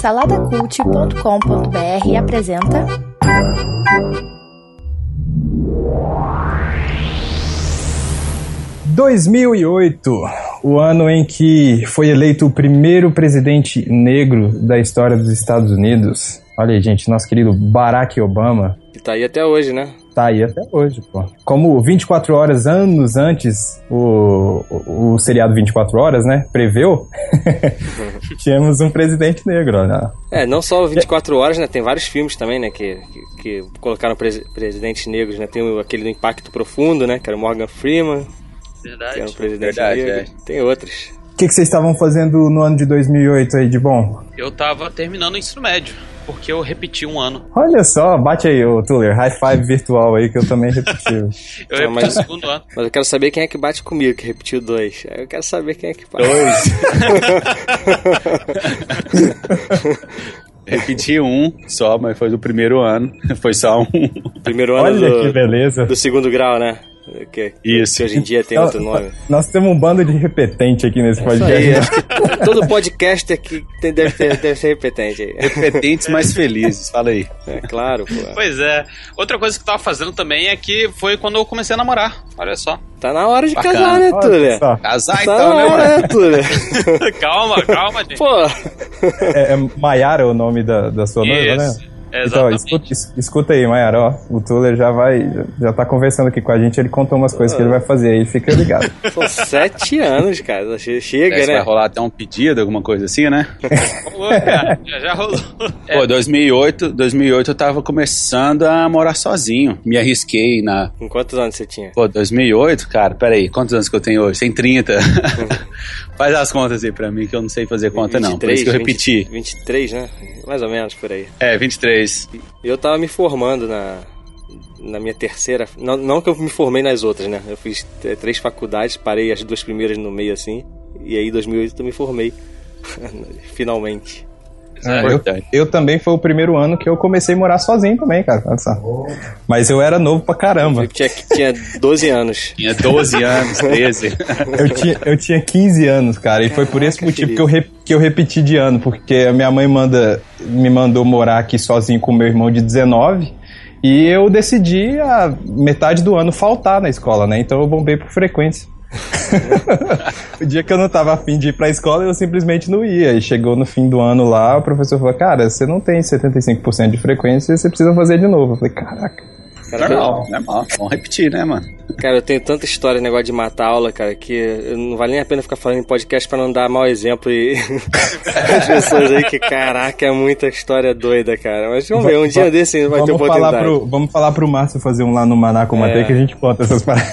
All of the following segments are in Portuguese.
Saladacult.com.br apresenta. ...2008, o ano em que foi eleito o primeiro presidente negro da história dos Estados Unidos. Olha aí, gente, nosso querido Barack Obama. Que tá aí até hoje, né? Tá aí até hoje, pô. Como 24 horas anos antes o, o, o seriado 24 horas, né, preveu, tínhamos um presidente negro, né? É, não só 24 horas, né, tem vários filmes também, né, que, que, que colocaram pres, presidentes negros, né, tem aquele do Impacto Profundo, né, que era o Morgan Freeman, Verdade. que era um presidente Verdade, negro, é. tem outros. O que, que vocês estavam fazendo no ano de 2008 aí de bom? Eu tava terminando o ensino médio, porque eu repeti um ano. Olha só, bate aí, ô Tuller, high five virtual aí que eu também repeti. Eu repeti mas- o segundo ano. Mas eu quero saber quem é que bate comigo, que repetiu dois. Eu quero saber quem é que bate. Repeti um só, mas foi do primeiro ano. Foi só um. Primeiro ano Olha que do, beleza. do segundo grau, né? Que, Isso. que hoje em dia tem Nós- outro nome. Nós temos um bando de repetente aqui nesse aí, podcast. que todo podcast aqui tem- deve, ter, deve ser repetente aí. Repetentes mais felizes, fala aí. É claro, pô. Pois é. Outra coisa que eu tava fazendo também é que foi quando eu comecei a namorar. Olha só. Tá na hora de Bacana. casar, né, Túlia? só. Casar Tá então, na né, hora, né, Túlia? calma, calma, gente. Pô, É, é Maiara o nome da, da sua noiva, né? Então, escuta, es- escuta aí, Maiara, ó. O Tuller já vai. Já, já tá conversando aqui com a gente, ele contou umas coisas que ele vai fazer aí, fica ligado. são sete anos, cara. Che- Chega, Parece né? vai rolar até um pedido, alguma coisa assim, né? Rolou, cara. Já, já rolou. É, Pô, 2008, 2008 eu tava começando a morar sozinho. Me arrisquei na. Com quantos anos você tinha? Pô, 2008, cara, peraí, quantos anos que eu tenho hoje? Tem 30. Faz as contas aí pra mim, que eu não sei fazer conta não. Por isso que eu 20 repeti. 23, né? Mais ou menos por aí. É, 23. E eu tava me formando na, na minha terceira. Não, não que eu me formei nas outras, né? Eu fiz eh, três faculdades, parei as duas primeiras no meio assim. E aí, em 2008, eu me formei. Finalmente. É, eu, eu também foi o primeiro ano que eu comecei a morar sozinho também, cara. olha só. Mas eu era novo pra caramba. Eu tinha, tinha 12 anos. Tinha 12 anos, 13. Eu tinha, eu tinha 15 anos, cara, e foi por esse motivo que eu, re- que eu repeti de ano, porque a minha mãe manda, me mandou morar aqui sozinho com meu irmão de 19, e eu decidi a metade do ano faltar na escola, né? Então eu bombei por frequência. o dia que eu não tava afim de ir pra escola, eu simplesmente não ia. E chegou no fim do ano lá, o professor falou: Cara, você não tem 75% de frequência, você precisa fazer de novo. Eu falei: Caraca. Cara, Normal, normal. Vamos repetir, né, mano? Cara, eu tenho tanta história, negócio de matar aula, cara, que não vale nem a pena ficar falando em podcast pra não dar mau exemplo e as pessoas aí que, caraca, é muita história doida, cara. Mas vamos ver, um dia desse vai ter Vamos falar, oportunidade. pro, vamos falar pro Márcio fazer um lá no Maná com o É. Matei que a gente conta essas paradas.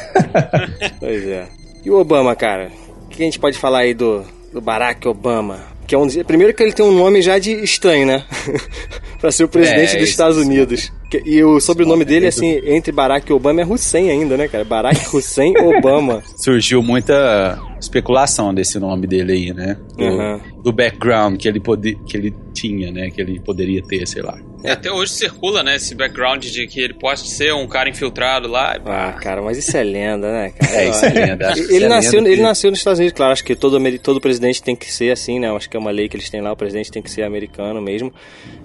Pois é. E o Obama, cara? O que a gente pode falar aí do, do Barack Obama? Que é um, primeiro que ele tem um nome já de estranho, né? pra ser o presidente É, dos Estados. Unidos. Que- e o sobrenome dele, assim, entre Barack e Obama é Hussein ainda, né, cara? Barack Hussein Obama. Surgiu muita especulação desse nome dele aí, né? Do, Uhum. do background que ele, pode, que ele tinha, né? Que ele poderia ter, sei lá. E até hoje circula, né, esse background de que ele pode ser um cara infiltrado lá. Ah, cara, mas isso é lenda, né, cara? É, isso é lenda. que Ele isso é nasceu, lenda ele que- nasceu nos Estados Unidos, claro. Acho que todo, todo presidente tem que ser assim, né? Acho que é uma lei que eles têm lá. O presidente tem que ser americano mesmo.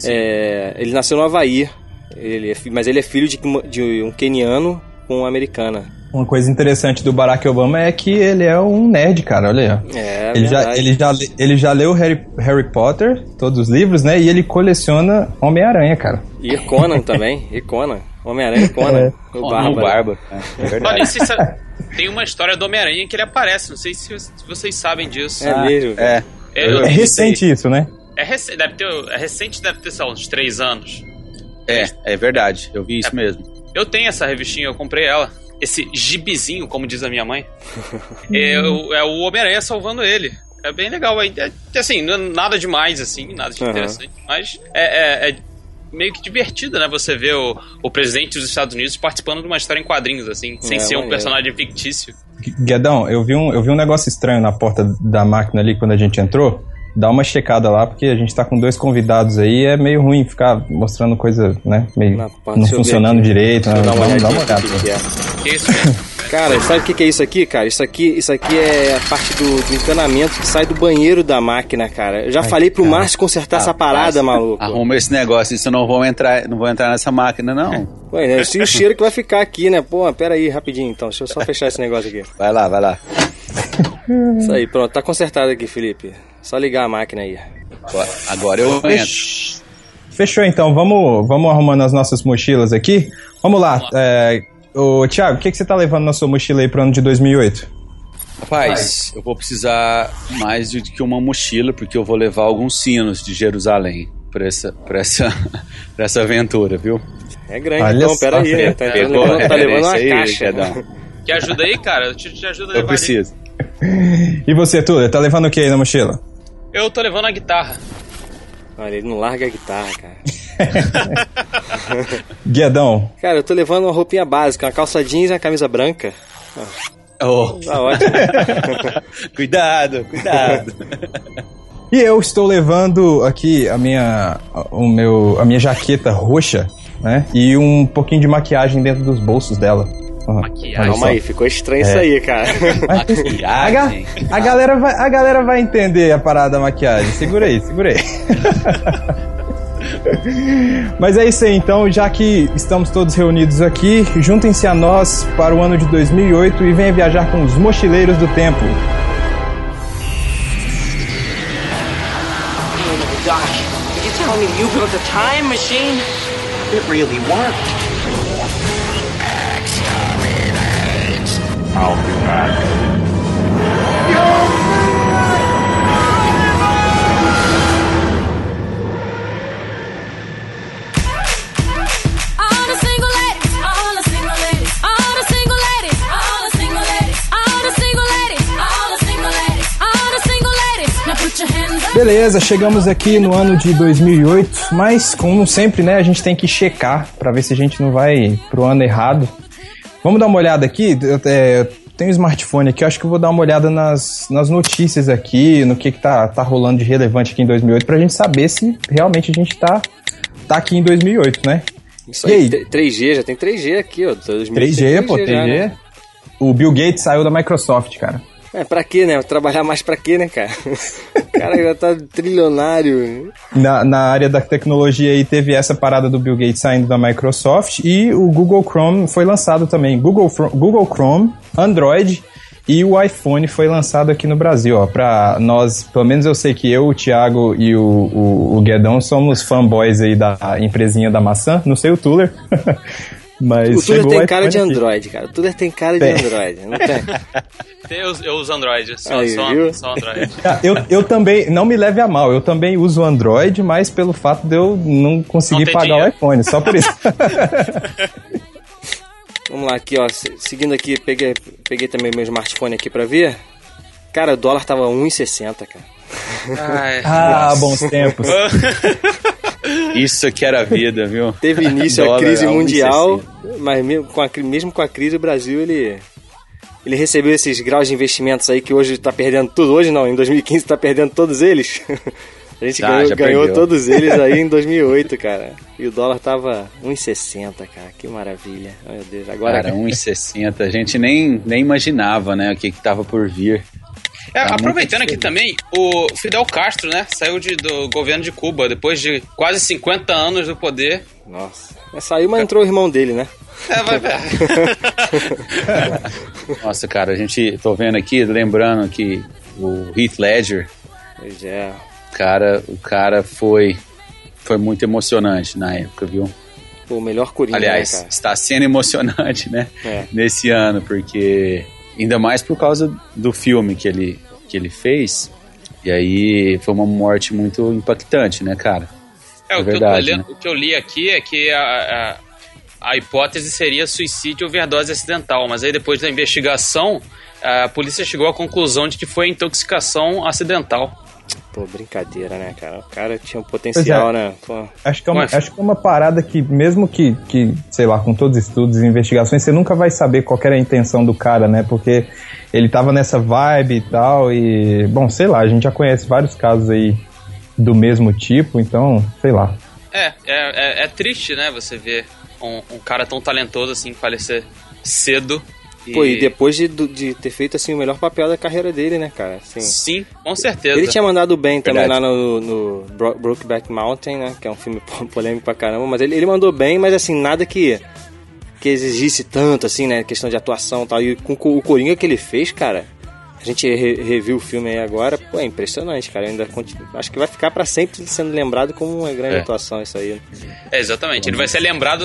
É, ele nasceu no Havaí, ele é mas ele é filho de, de um queniano com uma americana. Uma coisa interessante do Barack Obama é que ele é um nerd, cara, olha aí. ó. É, ele, já, verdade. ele, já, le- ele já leu Harry, Harry Potter, todos os livros, né? E ele coleciona Homem-Aranha, cara. E Conan também, e Conan. Homem-Aranha e Conan. É. O Não, Bárbaro. barba. É, é Olha, verdade. se sabe- tem uma história do Homem-Aranha que ele aparece. Não sei se vocês sabem disso. É mesmo. É. É, É recente isso, né? É, rec- deve ter, é recente, deve ter, sei lá, uns três anos. É, é verdade. Eu vi É. isso mesmo. Eu tenho essa revistinha, eu comprei ela. Esse gibizinho, como diz a minha mãe. é, o- é o Homem-Aranha salvando ele. É bem legal. É, é, assim, não é nada demais, assim, nada de Aham. interessante. Mas é, é- é meio que divertido, né? Você ver o, o presidente dos Estados Unidos participando de uma história em quadrinhos, assim, sem É, ser um personagem fictício. Guedão, eu vi, um, eu vi um negócio estranho na porta da máquina ali quando a gente entrou. Dá uma checada lá, porque a gente tá com dois convidados aí, é meio ruim ficar mostrando coisa, né? Meio não ver funcionando aqui. direito. Né? uma Dá, uma olhada. que é. Que isso, né? Cara, sabe o que, que é isso aqui, cara? Isso aqui, isso aqui é a parte do, do encanamento que sai do banheiro da máquina, cara. Eu já Ai, falei pro cara. Márcio consertar essa Rapaz, parada, maluco. Arruma esse negócio, isso eu não vou entrar, não vou entrar nessa máquina, não. Ué, né? E o cheiro que vai ficar aqui, né? Pô, pera aí, rapidinho então. Deixa eu só fechar esse negócio aqui. Vai lá, vai lá. Isso aí, pronto. Tá consertado aqui, Felipe. Só ligar a máquina aí. Agora- eu entro. Fech- Fechou então, vamos, vamos arrumando as nossas mochilas aqui. Vamos lá. É, ô, Thiago, o que, que você tá levando na sua mochila aí pro ano de 2008? Rapaz, eu vou precisar mais do que uma mochila, porque eu vou levar alguns sinos de Jerusalém pra essa, pra essa, pra essa aventura, viu? É grande, Olha então, só, pera aí, né? Tá, Felipe. levando, tá É, levando uma aí, caixa. Quedão. Que ajuda aí, cara? Eu te, te ajudo a Eu levar preciso. E você, Túlio, tá levando o que aí na mochila? Eu tô levando a guitarra. Olha, ele não larga a guitarra, cara. Guedão, Cara, eu tô levando uma roupinha básica, uma calça jeans e uma camisa branca. Oh, Tá ótimo. cuidado, cuidado. E eu estou levando aqui a minha, o meu, a minha jaqueta roxa, né? E um pouquinho de maquiagem dentro dos bolsos dela. Maquiagem. Calma aí, ficou estranho isso aí, cara. A, ga- a galera vai, a galera vai entender a parada da maquiagem. Segura aí, segura aí. Mas é isso aí, então, já que estamos todos reunidos aqui, juntem-se a nós para o ano de 2008 e venha viajar com os mochileiros do tempo. Oh gosh. You telling me you built a time machine? It really worked. Your hands up. Beleza, chegamos aqui no ano de 2008, mas como sempre, né, a gente tem que checar para ver se a gente não vai pro ano errado. Vamos dar uma olhada aqui. Eu, é, tenho um smartphone aqui, eu acho que vou dar uma olhada nas, nas notícias aqui, no que, que tá, tá rolando de relevante aqui em 2008, pra gente saber se realmente a gente tá, tá aqui em 2008, né? Isso aí, aí? t- 3G, já tem 3G aqui, ó. 3G, pô, 3G. já, né? O Bill Gates saiu da Microsoft, cara. É, pra quê, né? Trabalhar mais pra quê, né, cara? O cara já tá trilionário. Na, na área da tecnologia aí teve essa parada do Bill Gates saindo da Microsoft e o Google Chrome foi lançado também. Google, Google Chrome, Android e o iPhone foi lançado aqui no Brasil, ó. Pra nós, pelo menos eu sei que eu, o Thiago e o, o, o Guedão somos fanboys aí da empresinha da maçã. Não sei o Tuller. Mas O chegou tem cara de iPhone aqui. Android, cara. O Tuller tem cara de Tem. Android, não tem? Eu, eu uso Android, só, Aí, só, só Android. Ah, Eu, eu também, não me leve a mal, eu também uso o Android, mas pelo fato de eu não conseguir Não pagar dinheiro. o iPhone, só por isso. Vamos lá, aqui, ó. se- Seguindo aqui, peguei, peguei também meu smartphone aqui pra ver. Cara, o dólar tava 1,60, cara. Ai, ah, bons tempos. Isso que era a vida, viu? Teve início a Dólar crise a 1,60. mundial, mas mesmo com, a, mesmo com a crise, o Brasil, ele... Ele recebeu esses graus de investimentos aí que hoje tá perdendo tudo. Hoje não, em 2015 tá perdendo todos eles. A gente Tá, ganhou, ganhou todos eles aí em 2008, cara. E o dólar tava 1,60, cara. Que maravilha. Meu Deus. Agora Cara, 1,60. A gente nem, nem imaginava, né, o que que tava por vir. É, Tá aproveitando aqui também, o Fidel Castro, né, saiu de- do governo de Cuba depois de quase 50 anos do poder. Nossa. Mas saiu, mas entrou o irmão dele, né? É, vai ver. Nossa, cara, a gente, tô vendo aqui, lembrando que o Heath Ledger, Pois é. cara, o cara foi, foi muito emocionante na época, viu? Pô, o melhor Coringa, Aliás, né, cara? está sendo emocionante, né? É. Nesse ano, porque ainda mais por causa do filme que ele, que ele fez. E aí foi uma morte muito impactante, né, cara? É, É o, que verdade, eu tô lendo- né? o que eu li aqui é que a, a, a hipótese seria suicídio ou overdose acidental, mas aí depois da investigação, a polícia chegou à conclusão de que foi intoxicação acidental. Pô, brincadeira, né, cara? O cara tinha um potencial, Pois é. né? Pô. Acho que, é uma, Ué. acho que é uma parada que, mesmo que, que, sei lá, com todos os estudos e investigações, você nunca vai saber qual era a intenção do cara, né? Porque ele tava nessa vibe e tal, e, bom, sei lá, a gente já conhece vários casos aí do mesmo tipo, então, sei lá. É, é, é, é triste, né, você ver um, um cara tão talentoso assim falecer cedo Pô, e depois de, de ter feito assim o melhor papel da carreira dele, né, cara? Assim, Sim, com certeza. ele tinha mandado bem também Verdade. lá no, no Bro- Brokeback Mountain, né? Que é um filme po- polêmico pra caramba, mas ele, ele mandou bem, mas assim, nada que, que exigisse tanto, assim, né? Questão de atuação e tal. E com o Coringa que ele fez, cara, a gente re- reviu o filme aí agora, pô, é impressionante, cara. Ainda continua, acho que vai ficar pra sempre sendo lembrado como uma grande É. atuação isso aí. É, exatamente. Ele vai ser lembrado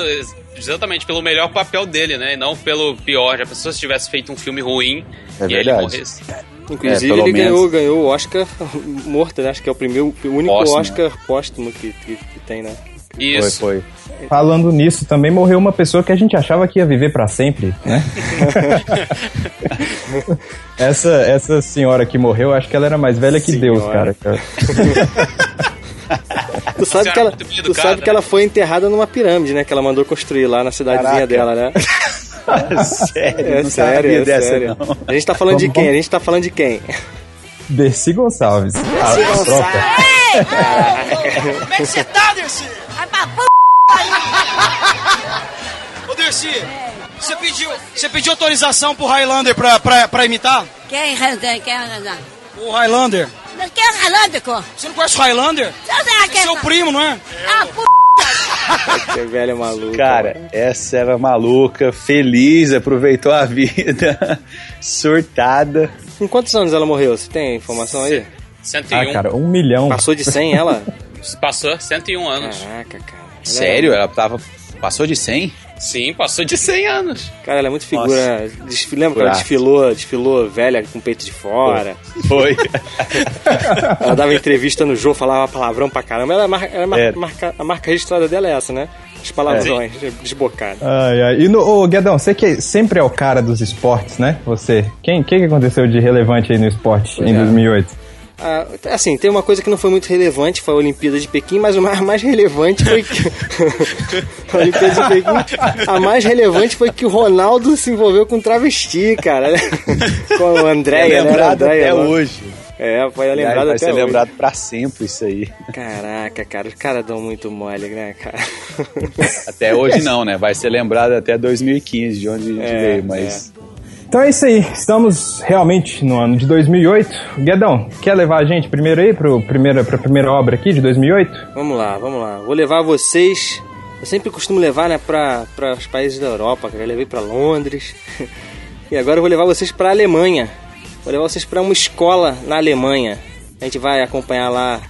exatamente pelo melhor papel dele, né? E não pelo pior. Já pensou se tivesse feito um filme ruim É e ele verdade. morresse? Inclusive, É, ele menos. ganhou, ganhou o Oscar morto, né? Acho que é o primeiro, o único Póstumo. Oscar póstumo que, que, que tem, né? Isso. Foi, foi. Falando nisso, também morreu uma pessoa que a gente achava que ia viver pra sempre, né? essa, essa senhora que morreu, acho que ela era mais velha que Deus, Senhora. cara. Tu sabe, que ela, tu sabe que né? ela foi enterrada numa pirâmide, né? Que ela mandou construir lá na cidadezinha Caraca. dela, né? sério, É não sério, sabia é dessa, sério. não. A gente tá falando de Vamos- quem? A gente tá falando de quem? Dercy Gonçalves. A troca. Como é que você tá, Dercy? Dercy, você pediu, você pediu autorização pro Highlander pra, pra, pra imitar? Quem arrasou? Quem arrasou? O Highlander. Mas quem arrasou, co? Você não conhece o Highlander? Você É seu primo, não é? Ah, p... Que velha maluca. Cara, essa era maluca, feliz, aproveitou a vida, surtada. Com quantos anos ela morreu? Você tem informação aí? 101. Ah, cara, um milhão. Passou de 100 ela? Passou 101 anos. Caraca, cara. Sério? Ela tava. Passou de 100? Sim, passou de 100 anos. É, cara, ela é muito figura. Desfi- Lembra que ela desfilou, desfilou velha com o peito de fora? Foi. Ela dava entrevista no jogo, falava palavrão pra caramba. Ela, é mar- ela é mar- É. marca- a marca registrada dela é essa, né? Os palavrões desbocados. Ai, ai. E no, ô, Guedão, você que sempre é o cara dos esportes, né? Você. Quem que, aconteceu de relevante aí no esporte em é. 2008? Ah, assim, tem uma coisa que não foi muito relevante, foi a Olimpíada de Pequim, mas o mais, mais relevante foi que. a Olimpíada de Pequim. A mais relevante foi que o Ronaldo se envolveu com travesti, cara. né? com a É Andréia, né? lembrado Andréia, até lá. hoje. É, foi Vai, lembrado vai até ser hoje. lembrado pra sempre isso aí. Caraca, cara, os caras dão muito mole, né, cara? Até hoje não, né? Vai ser lembrado até 2015, de onde a gente É, veio, mas. Então é isso aí, estamos realmente no ano de 2008. Guedão, quer levar a gente primeiro aí pro primeira, pra primeira obra aqui de 2008? Vamos lá, vamos lá. Vou levar vocês. Eu sempre costumo levar, né, pra os países da Europa, cara. Eu levei pra Londres. E agora eu vou levar vocês pra Alemanha. Vou levar vocês pra uma escola na Alemanha. A gente vai acompanhar lá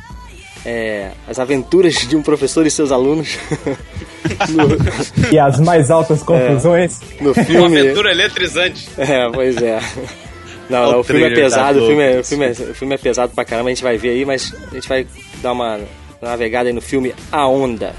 é, as aventuras de um professor e seus alunos E as mais altas conclusões. no Uma filme. aventura eletrizante. É, pois é. Não, não, o filme é pesado, o filme é, o, filme é, o filme é pesado pra caramba, a gente vai ver aí, mas a gente vai dar uma navegada aí no filme A Onda.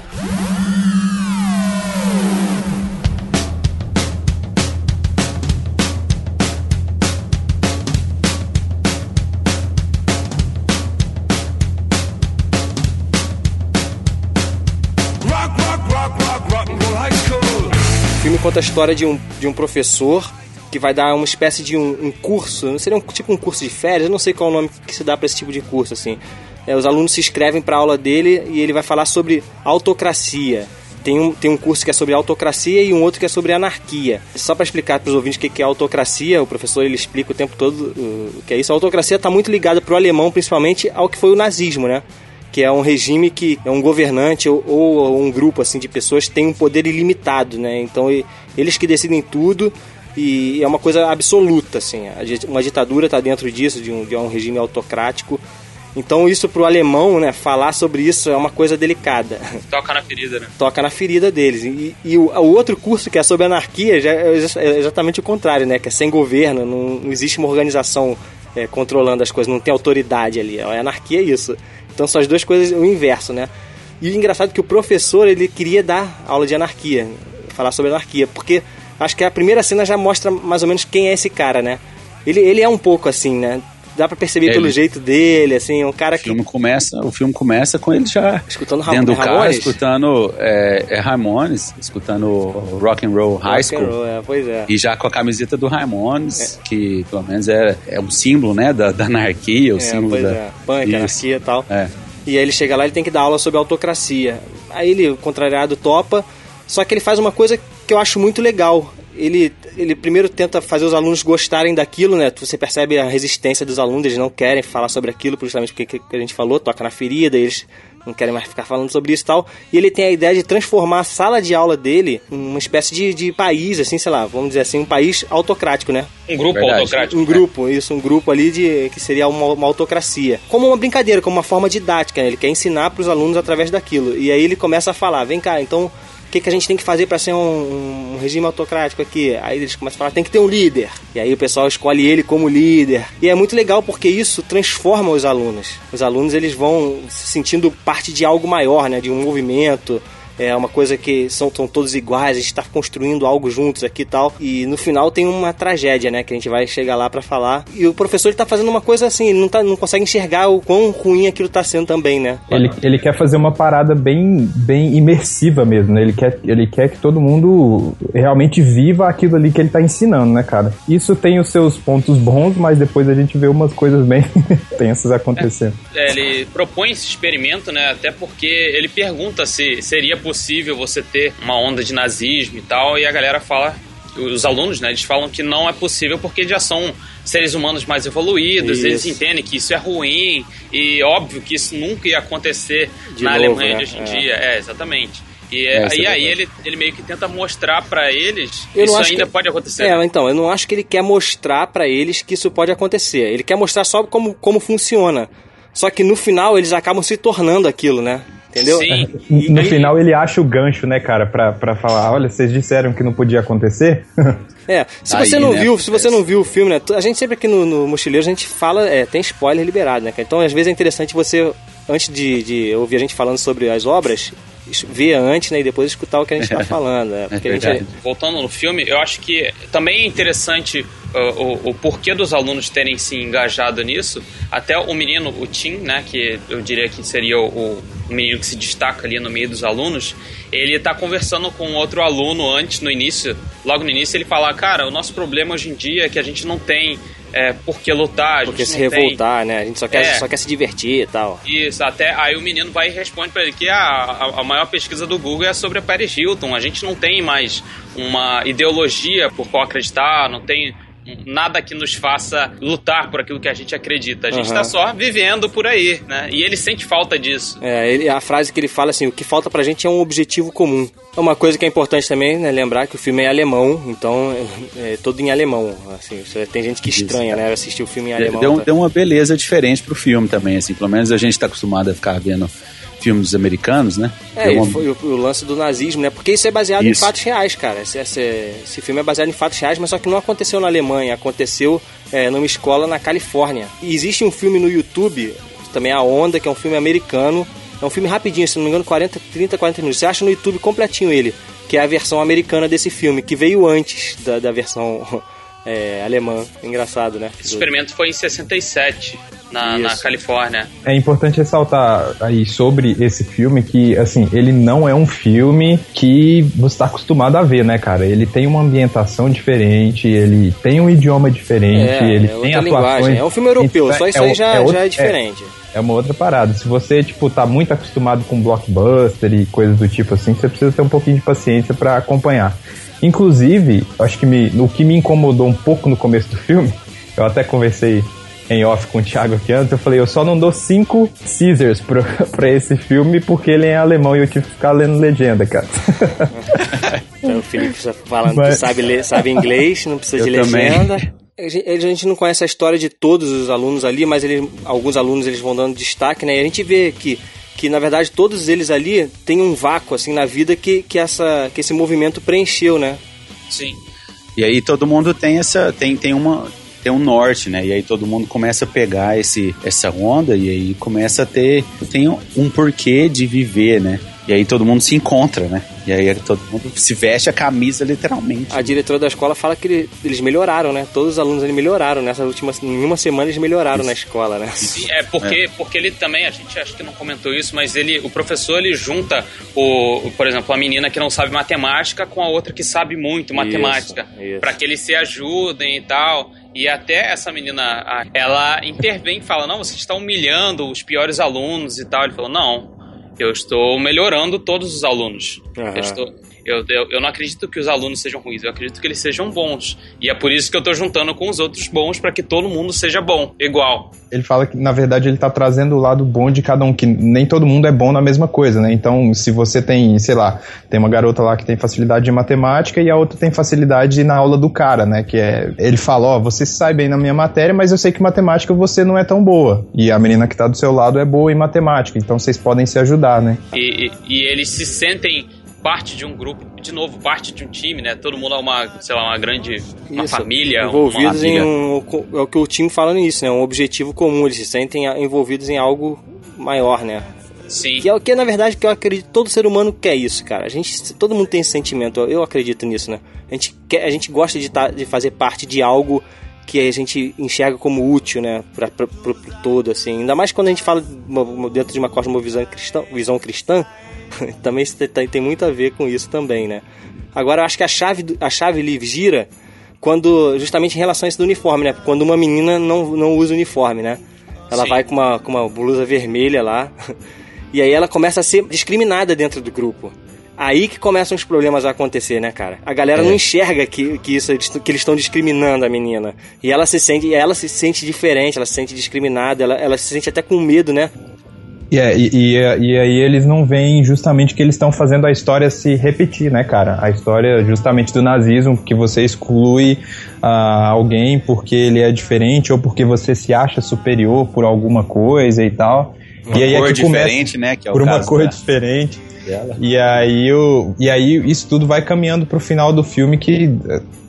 Conta a história de um, de um professor que vai dar uma espécie de um, um curso, seria um tipo um curso de férias, eu não sei qual é o nome que se dá pra esse tipo de curso assim. É, os alunos se inscrevem pra aula dele e ele vai falar sobre autocracia. Tem um, tem um curso que é sobre autocracia e um outro que é sobre anarquia. Só para explicar para os ouvintes o que que é autocracia, o professor ele explica o tempo todo uh, o que é isso. A autocracia está muito ligada para o alemão, principalmente ao que foi o nazismo, né? Que é um regime que é um governante ou, ou um grupo assim de pessoas tem um poder ilimitado, né? Então eles que decidem tudo e é uma coisa absoluta, assim. Uma ditadura está dentro disso, de um, de um regime autocrático. Então isso para o alemão, né? Falar sobre isso é uma coisa delicada. Toca na ferida, né? Toca na ferida deles. E, e o, o outro curso que é sobre anarquia já é é exatamente o contrário, né? Que é sem governo, não, não existe uma organização é, controlando as coisas, não tem autoridade ali. A anarquia é isso. Então são as duas coisas, o inverso, né? E o engraçado é que o professor, ele queria dar aula de anarquia, falar sobre anarquia, porque acho que a primeira cena já mostra mais ou menos quem é esse cara, né? Ele, ele é um pouco assim, né? Dá pra perceber Ele- pelo jeito dele, assim, é um cara O que... filme começa, o filme começa com ele já Escutando dentro do carro, Ramones? escutando é, é Ramones, escutando Rock and Roll High Rock School. roll, é, pois é. E já com a camiseta do Ramones, que pelo menos é, é um símbolo, né, da, da anarquia, o É, símbolo da... é. Punk, anarquia e tal. É. E aí ele chega lá e tem que dar aula sobre autocracia. Aí ele, contrariado, topa. Só que ele faz uma coisa que eu acho muito legal. Ele, ele primeiro tenta fazer os alunos gostarem daquilo, né? Você percebe a resistência dos alunos, eles não querem falar sobre aquilo, justamente porque que a gente falou, toca na ferida, eles não querem mais ficar falando sobre isso e tal. E ele tem a ideia de transformar a sala de aula dele em uma espécie de, de país, assim, sei lá, vamos dizer assim, um país autocrático, né? Um grupo Verdade. autocrático. Um grupo, isso, um grupo ali de que seria uma, uma autocracia. Como uma brincadeira, como uma forma didática, né? Ele quer ensinar para os alunos através daquilo. E aí ele começa a falar: vem cá, então. Que, que a gente tem que fazer para ser um, um regime autocrático aqui? Aí eles começam a falar, tem que ter um líder. E aí o pessoal escolhe ele como líder. E é muito legal porque isso transforma os alunos. Os alunos eles vão se sentindo parte de algo maior, né? De um movimento. É uma coisa que são, são todos iguais, a gente está construindo algo juntos aqui e tal. E no final tem uma tragédia, né? Que a gente vai chegar lá para falar. E o professor ele tá fazendo uma coisa assim, ele não, tá, não consegue enxergar o quão ruim aquilo tá sendo também, né? Ele, ele quer fazer uma parada bem, bem imersiva mesmo, né? Ele quer, ele quer que todo mundo realmente viva aquilo ali que ele tá ensinando, né, cara? Isso tem os seus pontos bons, mas depois a gente vê umas coisas bem tensas acontecendo. É, ele propõe esse experimento, né? Até porque ele pergunta se seria possível você ter uma onda de nazismo e tal, e a galera fala, os alunos, né? Eles falam que não é possível porque já são seres humanos mais evoluídos, Isso. eles entendem que isso é ruim e óbvio que isso nunca ia acontecer De na novo, Alemanha né? de hoje em É. dia. É, exatamente. E, É, é, aí verdade. ele, ele meio que tenta mostrar pra eles Eu isso ainda que- pode acontecer. É, então, eu não acho que ele quer mostrar pra eles que isso pode acontecer. Ele quer mostrar só como, como funciona. Só que no final eles acabam se tornando aquilo, né? Entendeu? Sim. No final ele acha o gancho, né, cara, pra, pra falar, olha, vocês disseram que não podia acontecer? É, se Aí, você não né, viu, se você não viu o filme, né? A gente sempre aqui no, no Mochileiro, a gente fala, é, tem spoiler liberado, né? Então, às vezes é interessante você, antes de, de ouvir a gente falando sobre as obras, ver antes, né? E depois escutar o que a gente tá falando. né? Porque a gente, voltando no filme, eu acho que também é interessante o, o porquê dos alunos terem se engajado nisso. Até o menino, o Tim, né, que eu diria que seria o, o menino que se destaca ali no meio dos alunos, ele tá conversando com outro aluno antes, no início, logo no início, ele fala, cara, o nosso problema hoje em dia é que a gente não tem é, por que lutar, a porque se não tem revoltar, né? A gente só quer, É. só quer se divertir e tal. isso, até aí o menino vai e responde pra ele que a, a, a maior pesquisa do Google é sobre a Paris Hilton. A gente não tem mais uma ideologia por qual acreditar, não tem nada que nos faça lutar por aquilo que a gente acredita. A gente Aham. tá só vivendo por aí, né? E ele sente falta disso. É, ele- a frase que ele fala assim, o que falta pra gente é um objetivo comum. É uma coisa que é importante também, né, lembrar que o filme é alemão, então é, é todo em alemão. Assim, isso é- tem gente que estranha, né, assistir o filme em alemão. Deu, tá? deu uma beleza diferente pro filme também, assim. Pelo menos a gente tá acostumado a ficar vendo filmes americanos, né? É, uma- foi o, o lance do nazismo, né? Porque isso é baseado em Isso. fatos reais, cara. Esse, esse, esse filme é baseado em fatos reais, mas só que não aconteceu na Alemanha, aconteceu é, numa escola na Califórnia. E existe um filme no YouTube, também A Onda, que é um filme americano. É um filme rapidinho, se não me engano, 40, 30, 40 minutos. Você acha no YouTube completinho ele, que é a versão americana desse filme, que veio antes da, da versão é, alemã. Engraçado, né? Esse experimento foi em 67, na, na. Califórnia. É importante ressaltar aí sobre esse filme que, assim, ele não é um filme que você está acostumado a ver, né, cara? Ele tem uma ambientação diferente, ele tem um idioma diferente, É, ele é tem atuações... linguagem. É um filme europeu, só isso é aí o- já, é outro- já é diferente. É uma outra parada. Se você, tipo, tá muito acostumado com blockbuster e coisas do tipo assim, você precisa ter um pouquinho de paciência pra acompanhar. Inclusive, acho que me, o que me incomodou um pouco no começo do filme, eu até conversei em off com o Thiago aqui antes, eu falei, eu só não dou cinco Caesars pra, pra esse filme porque ele é alemão e eu tive que ficar lendo legenda, cara. Então, o Felipe está falando Mas- que sabe, ler, sabe inglês, não precisa Eu de também. legenda. A gente, a gente não conhece a história de todos os alunos ali, mas ele, alguns alunos eles vão dando destaque, né? E a gente vê que, que na verdade, todos eles ali têm um vácuo, assim, na vida que, que, essa, que esse movimento preencheu, né? Sim. E aí todo mundo tem essa. tem, tem uma. Tem um norte, né? E aí todo mundo começa a pegar esse, essa onda e aí começa a ter. Tem um porquê de viver, né? E aí todo mundo se encontra, né? E aí todo mundo se veste a camisa literalmente. A diretora da escola fala que ele- eles melhoraram, né? Todos os alunos ali melhoraram. Nessa última em uma semana eles melhoraram na escola, né? Sim, é porque, porque ele também, a gente acho que não comentou isso, mas ele, o professor ele junta o, por exemplo, a menina que não sabe matemática com a outra que sabe muito matemática, isso. para que eles se ajudem e tal. E até essa menina, ela intervém e fala: "Não, você está humilhando os piores alunos e tal". Ele falou: "Não, eu estou melhorando todos os alunos. Aham. Eu estou Eu, eu, eu não acredito que os alunos sejam ruins, eu acredito que eles sejam bons. E é por isso que eu tô juntando com os outros bons para que todo mundo seja bom, igual. Ele fala que, na verdade, ele tá trazendo o lado bom de cada um, que nem todo mundo é bom na mesma coisa, né? Então, se você tem, sei lá, tem uma garota lá que tem facilidade em matemática e a outra tem facilidade na aula do cara, né? Que é. Ele fala, ó, você sai bem na minha matéria, mas eu sei que matemática você não é tão boa. E a menina que tá do seu lado é boa em matemática, então vocês podem se ajudar, né? E, e, e eles se sentem parte de um grupo, de novo, parte de um time, né? Todo mundo é uma, sei lá, uma grande uma Isso, família, envolvidos em um, é o que o time fala nisso, né? Um objetivo comum, eles se sentem envolvidos em algo maior, né? Sim. Que é o que na verdade que eu acredito todo ser humano quer isso, cara. A gente, todo mundo tem esse sentimento. Eu acredito nisso, né? A gente quer, a gente gosta de, tá, de fazer parte de algo que a gente enxerga como útil, né, para pro todo, assim. Ainda mais quando a gente fala dentro de uma cosmovisão cristã, visão cristã, também tem, muito a ver com isso também, né. Agora, eu acho que a chave, a chave ali gira quando, justamente em relação a isso do uniforme, né, quando uma menina não, não usa uniforme, né. Ela Sim. vai com uma, com uma blusa vermelha lá, e aí ela começa a ser discriminada dentro do grupo. Aí que começam os problemas a acontecer, né, cara? A galera não enxerga que, que, isso, que eles estão discriminando a menina. E ela se sente, ela se sente diferente, ela se sente discriminada, ela, ela se sente até com medo, né? E, é, e, e, e aí eles não veem justamente que eles estão fazendo a história se repetir, né, cara? A história justamente do nazismo, que você exclui ah, alguém porque ele é diferente ou porque você se acha superior por alguma coisa e tal. Uma e aí cor é que começa diferente, né? Que é por uma caso cor da- diferente. dela. E aí, o, e aí isso tudo vai caminhando pro final do filme que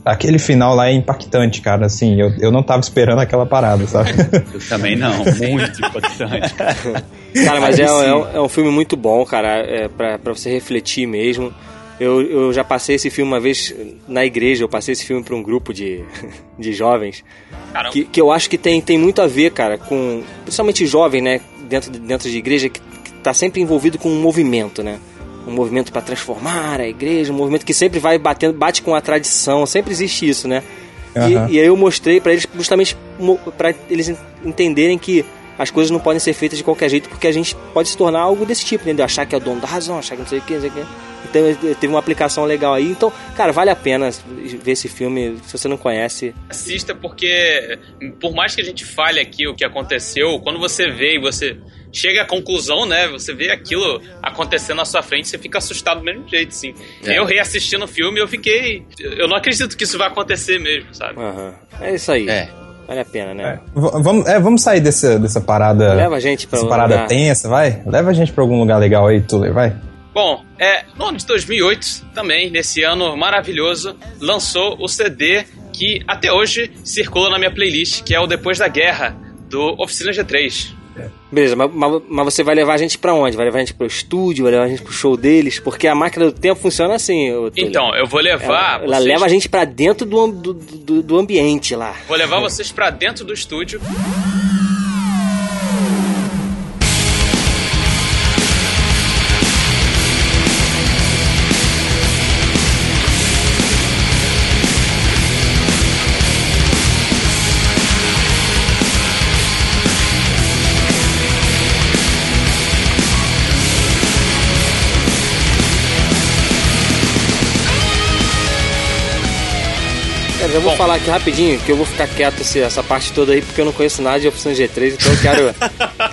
aquele final lá é impactante, cara. Assim, eu, eu não tava esperando aquela parada, sabe? Eu também não, muito importante. Cara, mas é, é, um- é um filme muito bom, cara, é pra, pra você refletir mesmo. Eu, eu já passei esse filme uma vez na igreja, eu passei esse filme pra um grupo de, de jovens. Caramba. Que, que eu acho que tem, tem muito a ver, cara, com. Principalmente jovem, né? Dentro, de- dentro de igreja, que, que tá sempre envolvido com um movimento, né? Um movimento pra transformar a igreja, um movimento que sempre vai batendo, bate com a tradição, sempre existe isso, né? E- Aham. E, aí eu mostrei pra eles justamente pra eles en- entenderem que as coisas não podem ser feitas de qualquer jeito, porque a gente pode se tornar algo desse tipo, entendeu? Achar que é o dono da razão, achar que não sei o que, não sei o que. Então teve uma aplicação legal aí. Então, cara, vale a pena ver esse filme se você não conhece. assista porque por mais que a gente fale aqui o que aconteceu, quando você vê e você chega à conclusão, né? Você vê aquilo acontecendo na sua frente, você fica assustado do mesmo jeito, sim. É. Eu reassistindo o filme, eu fiquei, eu não acredito que isso vai acontecer mesmo, sabe? Aham. É isso aí. É. Vale a pena, né? V- vamos, é, vamos sair dessa, dessa parada. Leva a gente pra Essa um parada lugar. tensa, vai? Leva a gente pra algum lugar legal aí, Tuller, vai. Bom, é, no ano de 2008, também, nesse ano maravilhoso, lançou o CD que até hoje circula na minha playlist, que é o Depois da Guerra, do Oficina G3. Beleza, mas, mas- mas você vai levar a gente pra onde? Vai levar a gente pro estúdio? Vai levar a gente pro show deles? Porque a máquina do tempo funciona assim. ô, Túlio. Então, eu vou levar. Ela, ela vocês- leva a gente pra dentro do, do, do, do ambiente lá. Vou levar vocês pra dentro do estúdio. Falar aqui rapidinho, que eu vou ficar quieto esse- essa parte toda aí, porque eu não conheço nada de Oficina G3, então eu quero.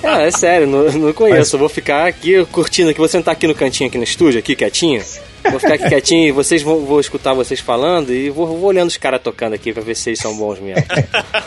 é, é sério, não, não conheço. Eu vou ficar aqui curtindo aqui, vou sentar aqui no cantinho aqui no estúdio, aqui quietinho. Vou ficar aqui quietinho e vocês vão vou escutar vocês falando e vou, vou olhando os caras tocando aqui pra ver se eles são bons mesmo.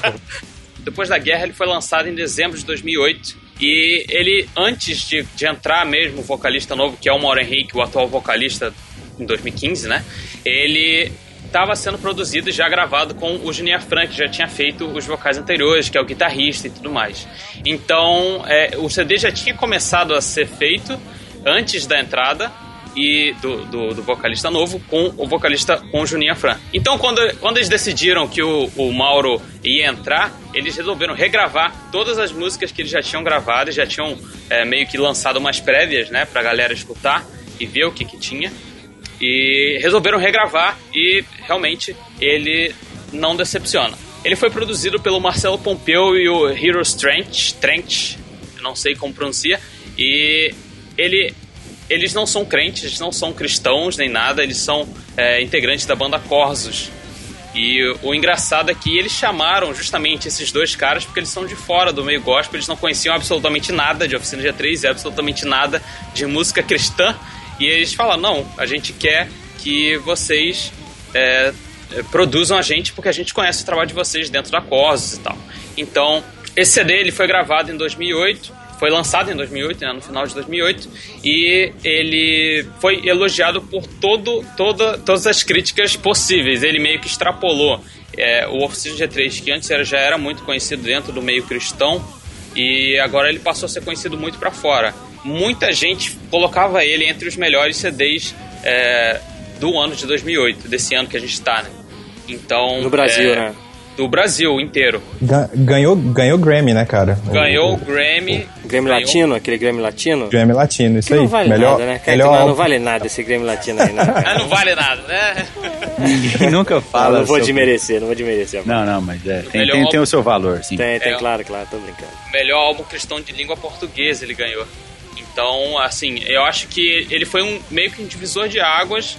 Depois da guerra, ele foi lançado em dezembro de 2008. E ele, antes de, de entrar mesmo o vocalista novo, que é o Mauro Henrique, o atual vocalista em 2015, né? Ele estava sendo produzido e já gravado com o Junior Frank, que já tinha feito os vocais anteriores, que é o guitarrista e tudo mais. Então, é, o CD já tinha começado a ser feito antes da entrada e do, do, do vocalista novo com o vocalista com o Juninho Fran. Então, quando, quando eles decidiram que o, o Mauro ia entrar, eles resolveram regravar todas as músicas que eles já tinham gravado, já tinham é, meio que lançado umas prévias, né, pra galera escutar e ver o que que tinha. E resolveram regravar e realmente ele não decepciona. Ele foi produzido pelo Marcelo Pompeu e o Hero Strength, Strength, eu não sei como pronuncia, e ele eles não são crentes, não são cristãos nem nada, eles são é, integrantes da banda Corsos. E o, o engraçado é que eles chamaram justamente esses dois caras porque eles são de fora do meio gospel, eles não conheciam absolutamente nada de Oficina G3 e absolutamente nada de música cristã. E eles falaram: não, a gente quer que vocês é, é, produzam a gente porque a gente conhece o trabalho de vocês dentro da Corsos e tal. Então, esse CD ele foi gravado em 2008 foi lançado em 2008, né, no final de 2008, e ele foi elogiado por todo, toda, todas as críticas possíveis. Ele meio que extrapolou é, o Oficina G3, que antes era, já era muito conhecido dentro do meio cristão, e agora ele passou a ser conhecido muito para fora. Muita gente colocava ele entre os melhores CDs é, do ano de 2008, desse ano que a gente está, né? Então, No Brasil, é, né? Do Brasil inteiro. Ga- Ganhou, ganhou Grammy, né, cara? Ganhou O, o Grammy. Grammy ganhou- Latino, aquele Grammy Latino. Grammy Latino, isso Que aí. não vale melhor, nada, né? Cara, melhor não, vale nada esse Grammy Latino aí, né? Ah, cara? não vale nada, né? Ninguém nunca fala. não vou sobre- desmerecer, não vou desmerecer. Não, não, mas é, tem, tem, tem álbum- o seu valor, sim. Tem, tem, É. claro, claro, tô brincando. melhor álbum cristão de língua portuguesa ele ganhou. Então, assim, eu acho que ele foi um meio que um divisor de águas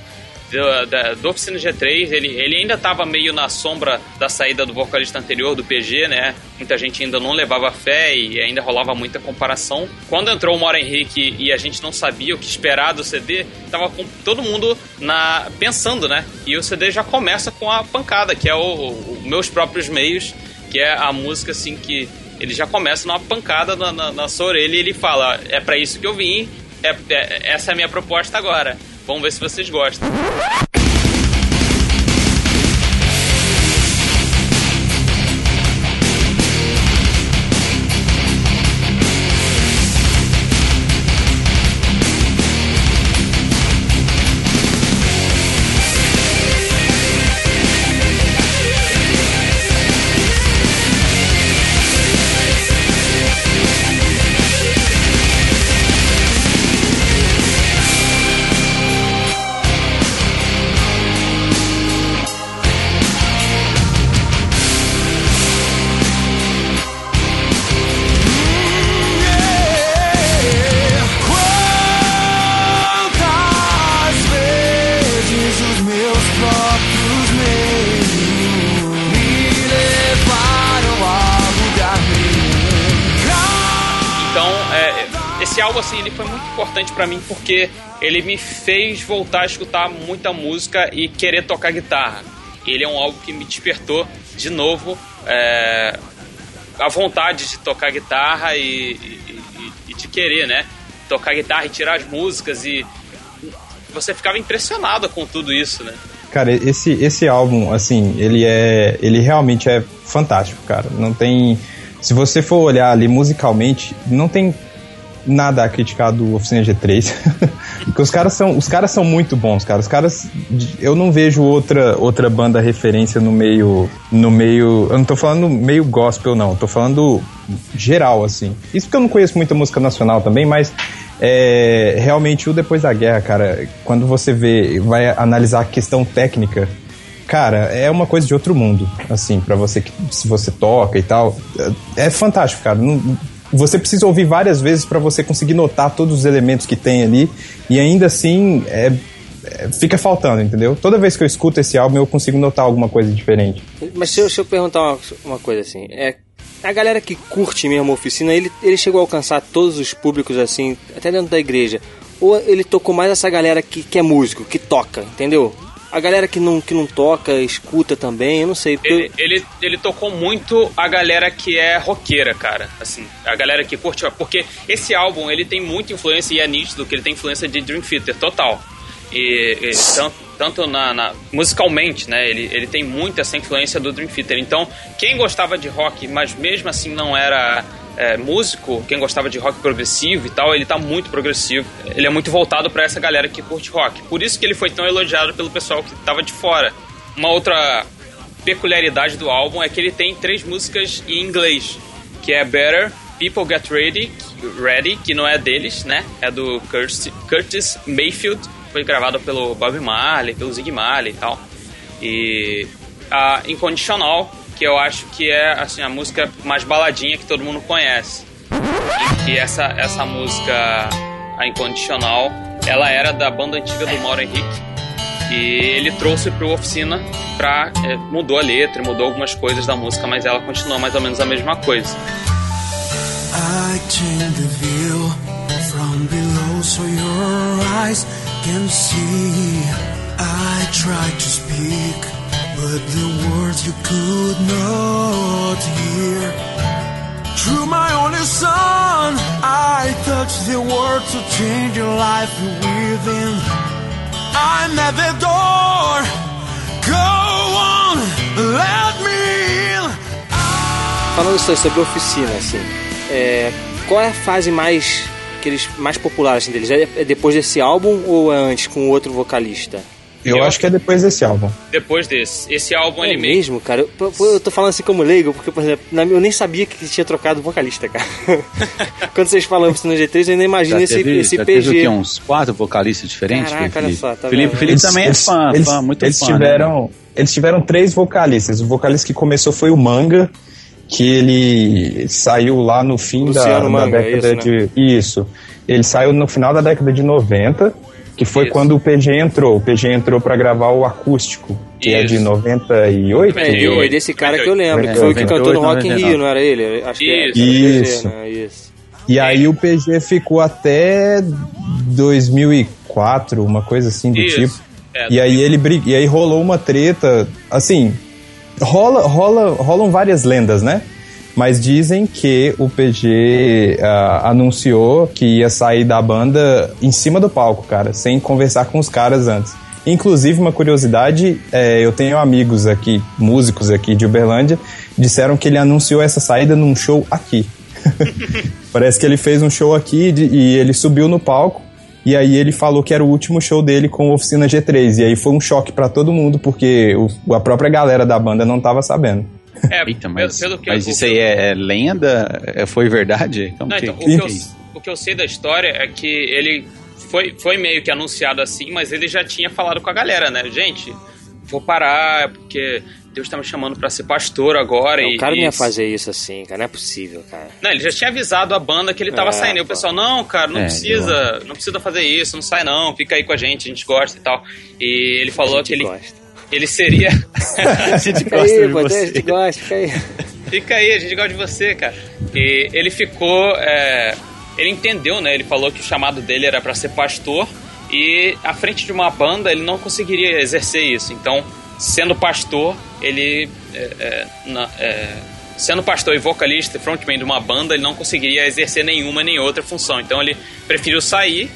do, da, do Oficina G3. Ele, ele ainda estava meio na sombra da saída do vocalista anterior, do PG, né? Muita gente ainda não levava fé e ainda rolava muita comparação. Quando entrou o Mauro Henrique e a gente não sabia o que esperar do CD, tava todo mundo na pensando, né? E o CD já começa com a pancada, que é o, o Meus Próprios Meios, que é a música, assim, que ele já começa numa pancada na, na, na sua orelha e ele fala: É pra isso que eu vim, é, é- essa é a minha proposta agora. Vamos ver se vocês gostam. Muito pra mim porque ele me fez voltar a escutar muita música e querer tocar guitarra. Ele é um álbum que me despertou de novo é, a vontade de tocar guitarra e- e- e de querer, né? Tocar guitarra e tirar as músicas e você ficava impressionado com tudo isso, né? Cara, esse, esse álbum, assim, ele é. Ele realmente é fantástico, cara. Não tem. Se você for olhar ali musicalmente, não tem nada a criticar do Oficina G3. Porque os caras são. Os caras são muito bons, cara. Os caras. Eu não vejo outra, outra banda referência no meio. No meio. Eu não tô falando meio gospel, não. Tô falando geral, assim. Isso porque eu não conheço muita música nacional também, mas. É, realmente o Depois da Guerra, cara, quando você vê, vai analisar a questão técnica, cara, é uma coisa de outro mundo, assim, pra você que se você toca e tal, é, é fantástico, cara. Não- você precisa ouvir várias vezes pra você conseguir notar todos os elementos que tem ali e ainda assim é, é, fica faltando, entendeu? Toda vez que eu escuto esse álbum eu consigo notar alguma coisa diferente. Mas se eu, se eu perguntar uma, uma coisa assim, é a galera que curte mesmo a oficina, ele, ele chegou a alcançar todos os públicos assim, até dentro da igreja. Ou ele tocou mais essa galera que, que é músico, que toca, entendeu? A galera que não, que não toca, escuta também, eu não sei. Porque Ele, ele, ele tocou muito a galera que é roqueira, cara. Assim, a galera que curte. Porque esse álbum, ele tem muita influência, e é nítido que ele tem influência de Dream Theater, total. E, e tanto, tanto na, na- musicalmente, né? Ele, ele tem muito essa influência do Dream Theater. Então, quem gostava de rock, mas mesmo assim não era é, músico, quem gostava de rock progressivo e tal, ele tá muito progressivo. Ele é muito voltado pra essa galera que curte rock. Por isso que ele foi tão elogiado pelo pessoal que tava de fora. Uma outra peculiaridade do álbum é que ele tem três músicas em inglês, que é Better, People Get Ready, Ready que não é deles, né? É do Curtis, Mayfield, foi gravado pelo Bob Marley, pelo Zig Marley e tal. E a Inconditional, que eu acho que é assim a música mais baladinha que todo mundo conhece. E que essa essa música a Inconditional ela era da banda antiga do Mauro Henrique. E ele trouxe pro oficina pra. é, mudou a letra, mudou algumas coisas da música, mas ela continua mais ou menos a mesma coisa. I turned the veil from below so your eyes can see. I tried to speak, but the words you could not hear. Through my only son, I touched the word to change your life within. I'm at the door. Go on, let me in. Falando sobre oficina, assim, é, qual é a fase mais que eles mais popular assim, deles? É é depois desse álbum ou é antes com outro vocalista? Eu, acho que é depois desse álbum. Depois desse. Esse álbum É ele mesmo, cara. Eu, eu- eu tô falando assim como leigo, porque, por exemplo, na- eu nem sabia que tinha trocado vocalista, cara. Quando vocês falam Oficina G3, eu ainda imagino Já esse, teve, esse já PG. teve o quê? Uns quatro vocalistas diferentes? Caraca, Felipe? olha só, tá Felipe? Felipe também é fã, eles, fã, muito eles fã. né? tiveram, eles tiveram três vocalistas. O vocalista que começou foi o Manga, que ele saiu lá no fim da, Luciano da Manga, década isso, né? de. Isso. Ele saiu no final da década de 90, que foi Isso. quando o PG entrou. O PG entrou pra gravar o acústico, que é de Isso. 98. É, desse cara que eu lembro, que foi o que 98, cantou no Rock in 99. Rio, não era ele? Acho que é, Isso. era o PG, Isso. né? Isso. E aí o PG ficou até 2004, uma coisa assim do Isso. tipo. É, E aí ele e aí rolou uma treta, assim, rola, rola, rolam várias lendas, né? Mas dizem que o PG ah, anunciou que ia sair da banda em cima do palco, cara, sem conversar com os caras antes. Inclusive, uma curiosidade, é, eu tenho amigos aqui, músicos aqui de Uberlândia, disseram que ele anunciou essa saída num show aqui. Parece que ele fez um show aqui de- e ele subiu no palco. E aí ele falou que era o último show dele com a Oficina G3. E aí foi um choque pra todo mundo, porque o- a própria galera da banda não tava sabendo. É, Eita, pelo, mas, pelo que mas o isso que aí eu- é, é lenda? É, foi verdade? Como Não, que- então, o, que eu, é isso? o que eu sei da história é que ele foi, foi meio que anunciado assim, mas ele já tinha falado com a galera, né? Gente, vou parar, porque Deus tá me chamando pra ser pastor agora. Não, e, o cara não e- ia fazer isso assim, cara. Não é possível, cara. Não, ele já tinha avisado a banda que ele tava É, saindo. E o pessoal, não, cara, não É, precisa, não precisa fazer isso, não sai não, fica aí com a gente, a gente gosta e tal. E ele falou que ele, gosta. Ele seria. A gente Fica gosta aí, de você. a gente gosta, fica aí. Fica aí, a gente gosta de você, cara. E ele ficou. é, ele entendeu, né? Ele falou que o chamado dele era pra ser pastor e à frente de uma banda ele não conseguiria exercer isso. Então, sendo pastor, ele. é, é, na- é, sendo pastor e vocalista, frontman de uma banda, ele não conseguiria exercer nenhuma nem outra função. Então, ele preferiu sair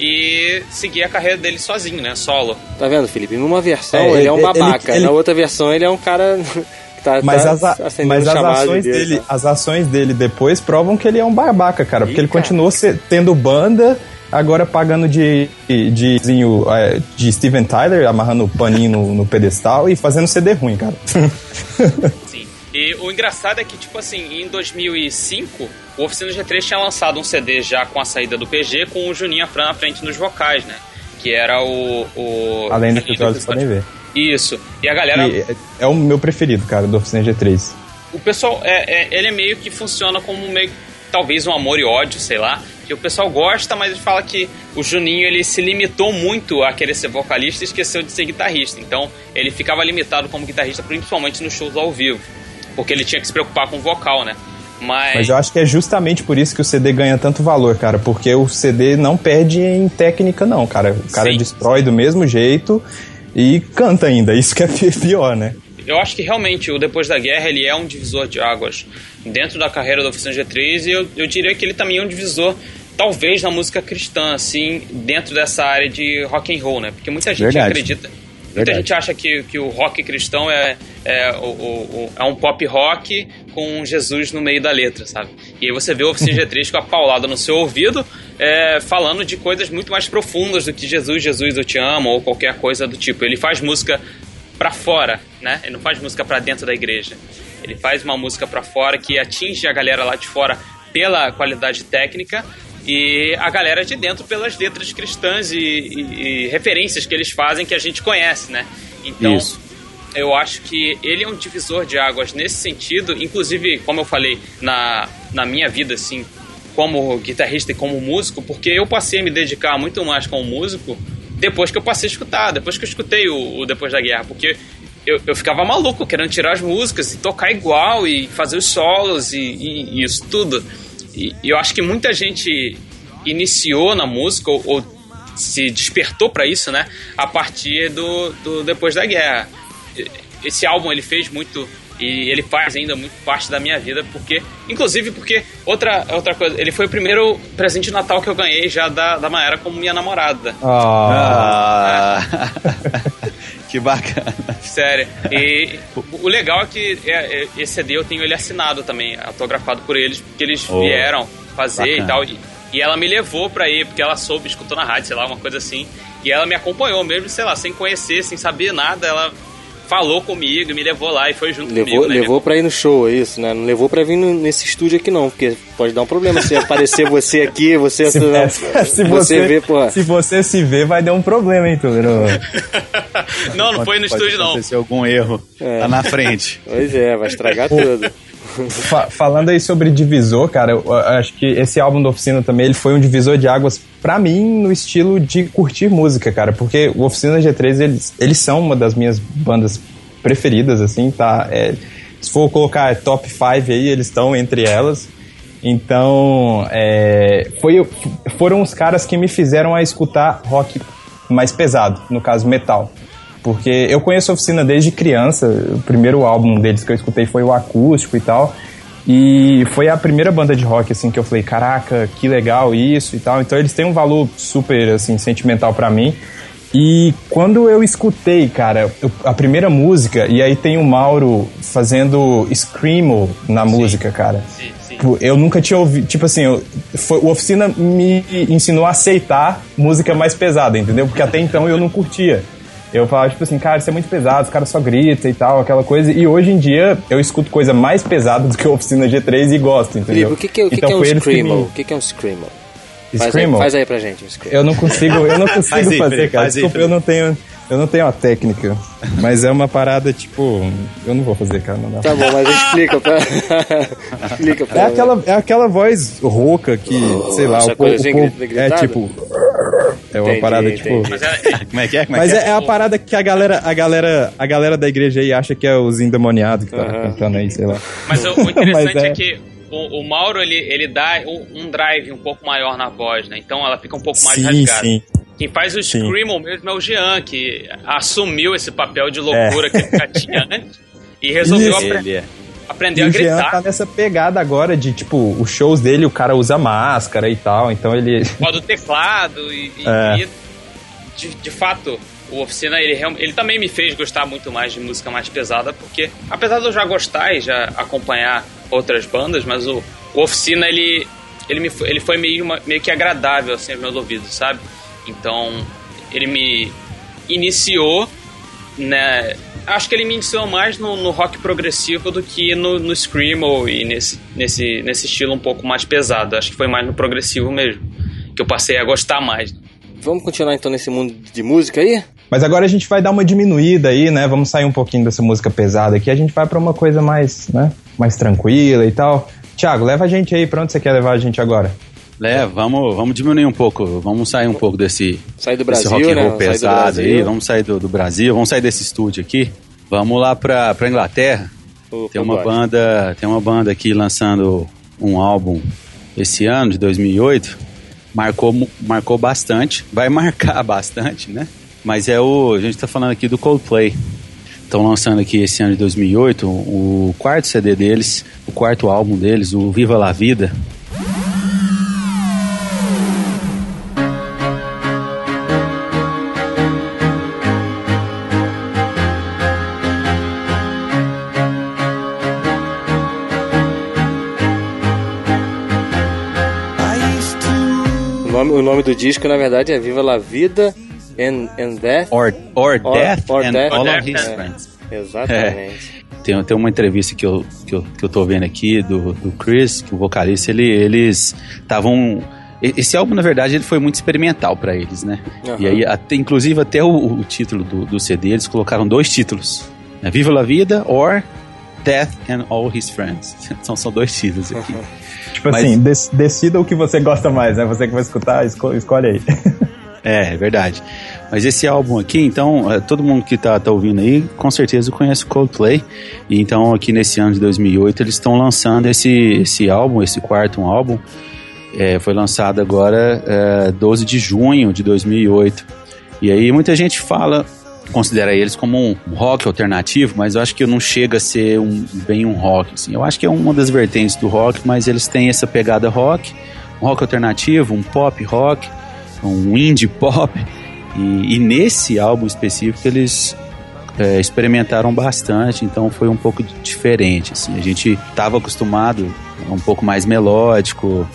e seguir a carreira dele sozinho, né? Solo. Tá vendo, Felipe? Numa versão É, ele, ele- é um ele- babaca, ele- na outra versão ele é um cara que tá, Mas tá as, a- mas as ações de Deus, dele, tá? as ações dele depois provam que ele é um babaca, cara. Porque Ih, ele cara. continuou se- tendo banda, agora pagando de, de, zinho, é, de Steven Tyler, amarrando o paninho no, no pedestal e fazendo CD ruim, cara. E o engraçado é que, tipo assim, em 2005, o Oficina G3 tinha lançado um CD já com a saída do PG, com o Juninho Afran à frente nos vocais, né? Que era o... o Além do que os olhos podem ver. Isso. E a galera... E é, é o meu preferido, cara, do Oficina G3. O pessoal, é, é- ele é meio que funciona como meio... Talvez um amor e ódio, sei lá. Que o pessoal gosta, mas ele fala que o Juninho, ele se limitou muito a querer ser vocalista e esqueceu de ser guitarrista. Então, ele ficava limitado como guitarrista, principalmente nos shows ao vivo. Porque ele tinha que se preocupar com o vocal, né? Mas... Mas eu acho que é justamente por isso que o CD ganha tanto valor, cara. Porque o CD não perde em técnica, não, cara. O cara Sim. destrói do mesmo jeito e canta ainda. Isso que é pior, né? Eu acho que realmente o Depois da Guerra ele é um divisor de águas dentro da carreira da Oficina G3 e eu, eu diria que ele também é um divisor talvez na música cristã, assim, dentro dessa área de rock and roll, né? Porque muita gente Verdade. acredita, muita gente acha que, que o rock cristão é, é, o, o- é um pop rock com Jesus no meio da letra, sabe? E aí você vê o Oficina G3 com a paulada no seu ouvido é, falando de coisas muito mais profundas do que Jesus, Jesus, eu te amo ou qualquer coisa do tipo. Ele faz música pra fora, né? Ele não faz música pra dentro da igreja. Ele faz uma música pra fora que atinge a galera lá de fora pela qualidade técnica e a galera de dentro pelas letras cristãs e, e- e referências que eles fazem que a gente conhece, né? Então, Isso. eu acho que ele é um divisor de águas nesse sentido. Inclusive, como eu falei, na, na minha vida, assim, como guitarrista e como músico, porque eu passei a me dedicar muito mais como músico depois que eu passei a escutar, depois que eu escutei o, o Depois da Guerra, porque eu, eu ficava maluco querendo tirar as músicas e tocar igual e fazer os solos e, e- e isso tudo. E, e eu acho que muita gente iniciou na música ou, ou se despertou para isso, né? A partir do, do Depois da Guerra. Esse álbum ele fez muito e ele faz ainda muito parte da minha vida porque, inclusive porque outra outra coisa, ele foi o primeiro presente de Natal que eu ganhei já da da Maera como minha namorada. Ah, Ah, que bacana. Sério. E o- legal é que é, é, esse CD eu tenho ele assinado também, autografado por eles, porque eles Oh, vieram fazer e bacana. tal. E, e ela me levou pra ir, porque ela soube, escutou na rádio, sei lá, uma coisa assim. E ela me acompanhou mesmo, sei lá, sem conhecer, sem saber nada. Ela falou comigo, me levou lá e foi junto Levou, comigo. né? levou pra ir no show, é isso, né? Não levou pra vir no- nesse estúdio aqui não, porque pode dar um problema se aparecer você aqui, você... se, não, se você você, vê, pô... se você se vê, vai dar um problema, hein, Túlio? não, não foi no Pode estúdio, não. acontecer algum erro É. lá na frente. Pois é, vai estragar tudo. Fa- falando aí sobre divisor, cara, eu, eu acho que esse álbum da Oficina também ele foi um divisor de águas pra mim no estilo de curtir música, cara, porque o Oficina G3 eles, eles são uma das minhas bandas preferidas, assim, tá? É, se for colocar top 5 aí, eles estão entre elas. Então, é, foi, foram os caras que me fizeram a escutar rock mais pesado, no caso metal. Porque eu conheço a oficina desde criança, o primeiro álbum deles que eu escutei foi o acústico e tal. E foi a primeira banda de rock assim que eu falei, caraca, que legal isso e tal. Então eles têm um valor super assim sentimental pra mim. E quando eu escutei, cara, a primeira música, e aí tem o Mauro fazendo screamo na música, cara. Sim, sim. Tipo, eu nunca tinha ouvido. Tipo assim, eu, foi, o Oficina me ensinou a aceitar música mais pesada, entendeu? Porque até então eu não curtia. Eu falava, tipo assim, cara, isso é muito pesado, os caras só gritam e tal, aquela coisa. E hoje em dia eu escuto coisa mais pesada do que a Oficina G3 e gosto, entendeu? Felipe, o que, que, é- o que, então que é um Screamo? me- O que, que é um Screamo? Faz aí, Screamo? faz aí pra gente um Screamo. Eu não consigo, eu não consigo Faz aí, fazer, Felipe, cara. faz aí, Desculpa, eu não tenho. Eu não tenho a técnica. Mas é uma parada, tipo. Eu não vou fazer, cara. Não dá. Tá bom, mas explica pra... explica pra É aquela, é aquela voz rouca que, sei lá, o, o povo- grita- é tipo. É uma Entendi, parada tipo. entendi. Mas é, Como é que é? Como é Mas que é, é a parada que a galera, a galera, a galera da igreja aí acha que é os endemoniados que tá Aham. cantando aí, sei lá. Mas o, o interessante Mas é. é. que o, o Mauro ele, ele dá um, um drive um pouco maior na voz, né? Então ela fica um pouco mais Sim, rasgada. sim. Quem faz o Sim. Screamo mesmo é o Jean, que assumiu esse papel de loucura que ele já tinha antes e resolveu Ele é. Aprender E a o Jean gritar. tá nessa pegada agora de, tipo, os shows dele, o cara usa máscara e tal, então ele. Pode o teclado e, É. e, de, de fato o Oficina ele, ele também me fez gostar muito mais de música mais pesada porque apesar de eu já gostar e já acompanhar outras bandas mas o, o Oficina ele ele me foi- ele foi meio uma- meio que agradável assim aos meus ouvidos sabe então ele me iniciou né acho que ele me iniciou mais no, no rock progressivo do que no, no screamo e nesse, nesse, nesse estilo um pouco mais pesado acho que foi mais no progressivo mesmo que eu passei a gostar mais Vamos continuar então nesse mundo de música aí? Mas agora a gente vai dar uma diminuída aí, né? Vamos sair um pouquinho dessa música pesada aqui. A gente vai pra uma coisa mais, né? Mais tranquila e tal. Tiago, leva a gente aí. Pra onde você quer levar a gente agora? É, vamos, vamos diminuir um pouco, vamos sair um pouco desse, Sair do desse Brasil, rock and né? roll do pesado aí, vamos sair do, do Brasil, vamos sair desse estúdio aqui, vamos lá pra, pra Inglaterra. Tem uma banda, tem uma banda aqui lançando um álbum esse ano de 2008. Marcou, marcou bastante, vai marcar bastante, né? Mas é o, a gente tá falando aqui do Coldplay. Estão lançando aqui esse ano de 2008 o quarto CD deles, o quarto álbum deles, o Viva la Vida. O nome, do disco, na verdade, é Viva la Vida and, and Death. Or, or, Or- Death or and Death. All of His Friends. Exatamente. Tem, tem uma entrevista que eu, que, eu, que eu tô vendo aqui do, do Chris, que o vocalista, ele, eles estavam. Esse álbum, na verdade, ele foi muito experimental pra eles, né? Aham. E aí, até, inclusive, até o, o título do, do CD, eles colocaram dois títulos: né? Viva la Vida or Death and All His Friends. São, são dois títulos aqui. Tipo Mas- assim, dec- decida o que você gosta mais, né? Você que vai escutar, esco- escolhe aí. É, é verdade. Mas esse álbum aqui, então, é, todo mundo que tá, tá ouvindo aí, com certeza conhece o Coldplay. E então, aqui nesse ano de 2008, eles estão lançando esse, esse álbum, esse quarto álbum. É, foi lançado agora é, 12 de junho de 2008. E aí muita gente fala, considera eles como um rock alternativo, mas eu acho que não chega a ser um, bem um rock. Assim. Eu acho que é uma das vertentes do rock, mas eles têm essa pegada rock, um rock alternativo, um pop rock, um indie pop. E, e nesse álbum específico eles é, experimentaram bastante, então foi um pouco diferente. Assim. A gente estava acostumado a um pouco mais melódico,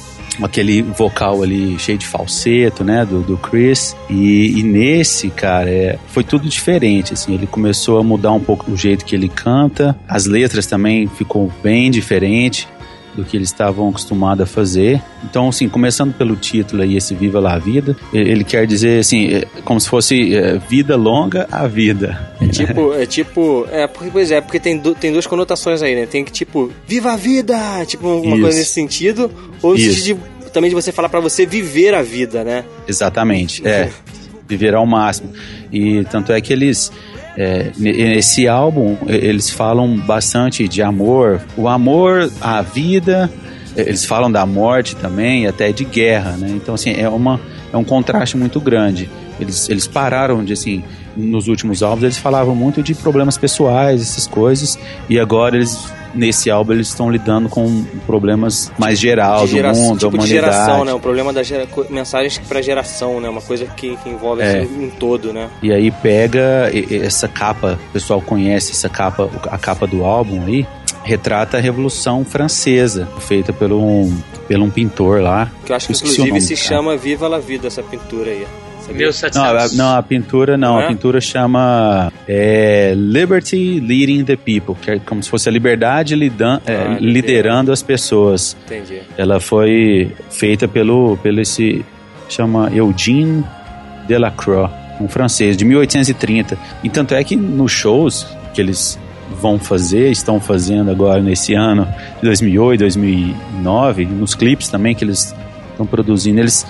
aquele vocal ali cheio de falseto, né, do, do Chris. E, e nesse, cara, é, foi tudo diferente. Assim, ele começou a mudar um pouco o jeito que ele canta, as letras também ficou bem diferente do que eles estavam acostumados a fazer. Então, assim, começando pelo título aí, esse Viva la Vida, ele quer dizer, assim, é, como se fosse é, vida longa a vida. É tipo, é tipo, é pois é, porque tem, tem duas conotações aí, né? Tem que tipo, viva a vida! Tipo, uma Isso. coisa nesse sentido, ou no sentido de, também de você falar pra você viver a vida, né? Exatamente, é. Viver ao máximo. E tanto é que eles. É, nesse álbum, eles falam bastante de amor. O amor, a vida. Eles falam da morte também, até de guerra, né? Então, assim, é, uma, é um contraste muito grande. Eles, eles pararam de, assim, nos últimos álbuns, eles falavam muito de problemas pessoais, essas coisas, e agora eles, nesse álbum, eles estão lidando com problemas mais geral de do mundo, tipo da de humanidade. geração, né? O problema das gera, mensagens pra geração, né? Uma coisa que, que envolve É. um todo, né? E aí pega essa capa, o pessoal conhece essa capa, a capa do álbum aí, retrata a Revolução Francesa, feita pelo um, pelo um pintor lá. Que eu acho que inclusive nome se cara. chama Viva la Vida, essa pintura aí. Sabia? 1700. Não, a, não, a pintura não, é? a pintura chama é, Liberty Leading the People, que é como se fosse a liberdade lidan- é, Ah, liderando as pessoas. Entendi. Ela foi feita pelo, pelo esse chama Eugene Delacroix, um francês de 1830. E tanto é que nos shows que eles vão fazer, estão fazendo agora nesse ano de 2008, 2009, nos clipes também que eles estão produzindo, eles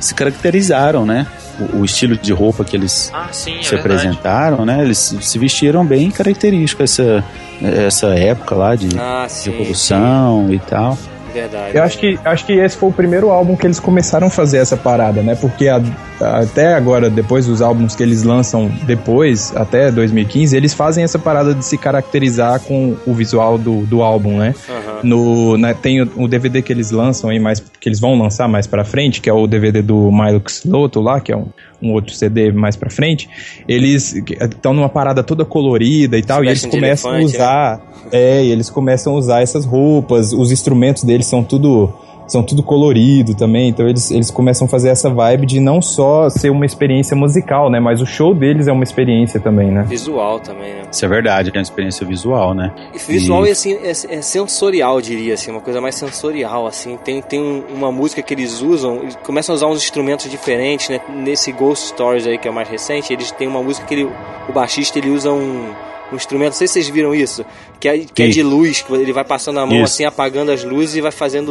se caracterizaram, né? O, o estilo de roupa que eles Ah, sim, é se verdade. apresentaram, né? Eles se vestiram bem característico essa essa época lá de Ah, sim. revolução e tal. Verdade. Eu acho que, acho que esse foi o primeiro álbum que eles começaram a fazer essa parada, né? Porque a- até agora, depois dos álbuns que eles lançam depois, até 2015, eles fazem essa parada de se caracterizar com o visual do, do álbum, né? Aham. No, né, tem o, o DVD que eles lançam aí, mais, que eles vão lançar mais pra frente, que é o DVD do Milux Lotto lá, que é um, um outro CD mais pra frente. Eles estão numa parada toda colorida e tal, e eles começam a né? usar. É, e eles começam a usar essas roupas, os instrumentos deles são tudo são tudo colorido também, então eles, eles começam a fazer essa vibe de não só ser uma experiência musical, né, mas o show deles é uma experiência também, né? Visual também, né? Isso é verdade, é uma experiência visual, né? E visual E- é, assim, é, é sensorial, diria assim, uma coisa mais sensorial, assim. Tem, tem um- uma música que eles usam, eles começam a usar uns instrumentos diferentes, né? Nesse Ghost Stories aí, que é o mais recente, eles têm uma música que ele, o baixista ele usa um, um instrumento, não sei se vocês viram isso, que é, que é de luz, que ele vai passando a mão Isso. assim, apagando as luzes e vai fazendo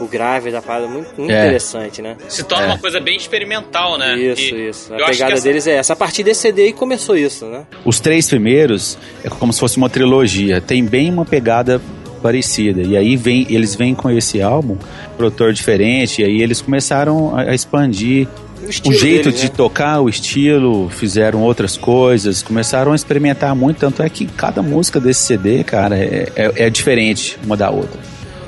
o, o grave da parada. Muito, muito É. interessante, né? Se torna É. uma coisa bem experimental, né? Isso, E isso. A pegada essa- deles é essa. A partir desse CD aí começou isso, né? Os três primeiros é como se fosse uma trilogia, tem bem uma pegada parecida. E aí vem, eles vêm com esse álbum, produtor diferente, e aí eles começaram a, a expandir O, jeito deles, de né? tocar, o estilo, fizeram outras coisas, começaram a experimentar muito, tanto é que cada música desse CD, cara, é, é, é diferente uma da outra.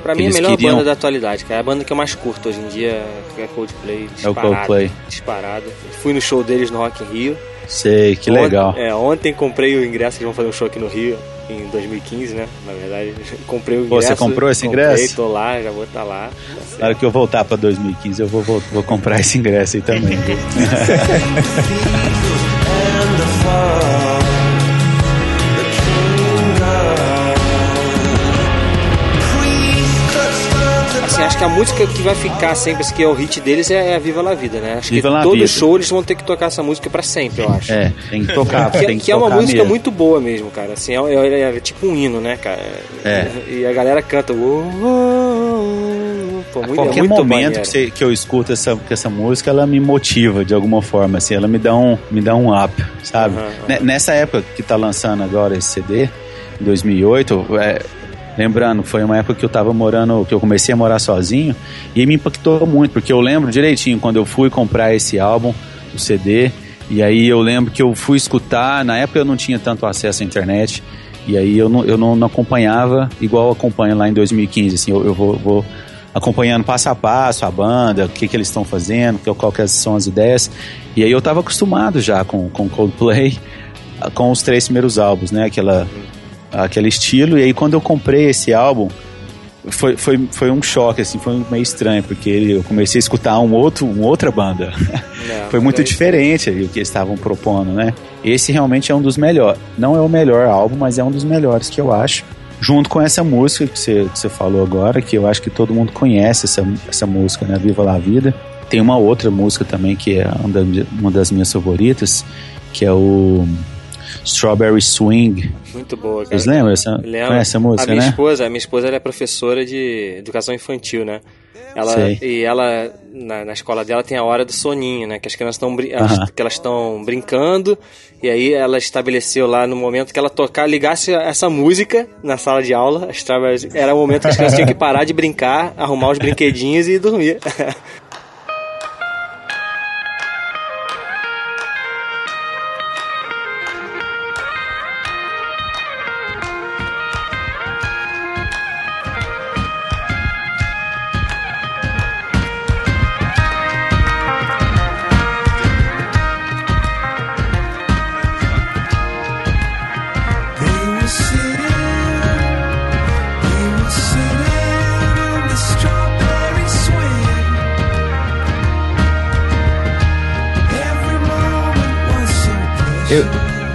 Pra mim, é a Eles melhor queriam- banda da atualidade, cara. É a banda que eu mais curto hoje em dia é Coldplay. É o Coldplay. Disparado. Fui no show deles no Rock in Rio. Sei, que Ontem- legal. É, ontem comprei o ingresso, que eles vão fazer um show aqui no Rio, em 2015, né? Na verdade, comprei o ingresso. você comprou esse comprei, ingresso? tô lá, já vou estar lá. Na hora que eu voltar pra 2015, eu vou, vou, vou comprar esse ingresso aí também. acho que a música que vai ficar sempre, que é o hit deles, é a Viva La Vida, né? Acho Viva que La todo Vida. show eles vão ter que tocar essa música pra sempre, eu acho. É, tem que tocar, Que, tem que, que é uma tocar música mesmo. muito boa mesmo, cara. Assim, é, é- é tipo um hino, né, cara? É. E a galera canta. "Uou, uou, Pô, A muito, qualquer é momento que, você- que eu escuto essa, essa música, ela me motiva de alguma forma, assim, ela me dá um, me dá um up, sabe? Aham, Ne- Nessa época que tá lançando agora esse CD, em 2008, é, lembrando, foi uma época que eu tava morando, que eu comecei a morar sozinho, e me impactou muito, porque eu lembro direitinho quando eu fui comprar esse álbum, o CD, e aí eu lembro que eu fui escutar, na época eu não tinha tanto acesso à internet, e aí eu não, eu não, não acompanhava igual acompanho lá em 2015, assim, eu, eu vou, vou acompanhando passo a passo a banda, o que, que eles estão fazendo, qual que são as ideias. E aí eu tava acostumado já com, com Coldplay, com os três primeiros álbuns, né? Aquela, aquele estilo. E aí quando eu comprei esse álbum, foi, foi, foi um choque, assim, foi meio estranho, porque eu comecei a escutar um outro, uma outra banda. Não, foi muito é- diferente o que eles estavam propondo, né? Esse realmente é um dos melhores. Não é o melhor álbum, mas é um dos melhores que eu acho. Junto com essa música que você, que você falou agora, que eu acho que todo mundo conhece essa, essa música, né? Viva la Vida. Tem uma outra música também que é uma das minhas favoritas, que é o Strawberry Swing. Muito boa, cara. Vocês lembram essa, Lembro. essa música, a minha né? esposa, a minha esposa é professora de educação infantil, né? Ela, Sei. e ela, na, na escola dela, tem a hora do soninho, né? Que as crianças estão Aham. que elas estão brincando. E aí ela estabeleceu lá no momento que ela tocar, ligasse essa música na sala de aula. Era o momento que as crianças tinham que parar de brincar, arrumar os brinquedinhos e dormir.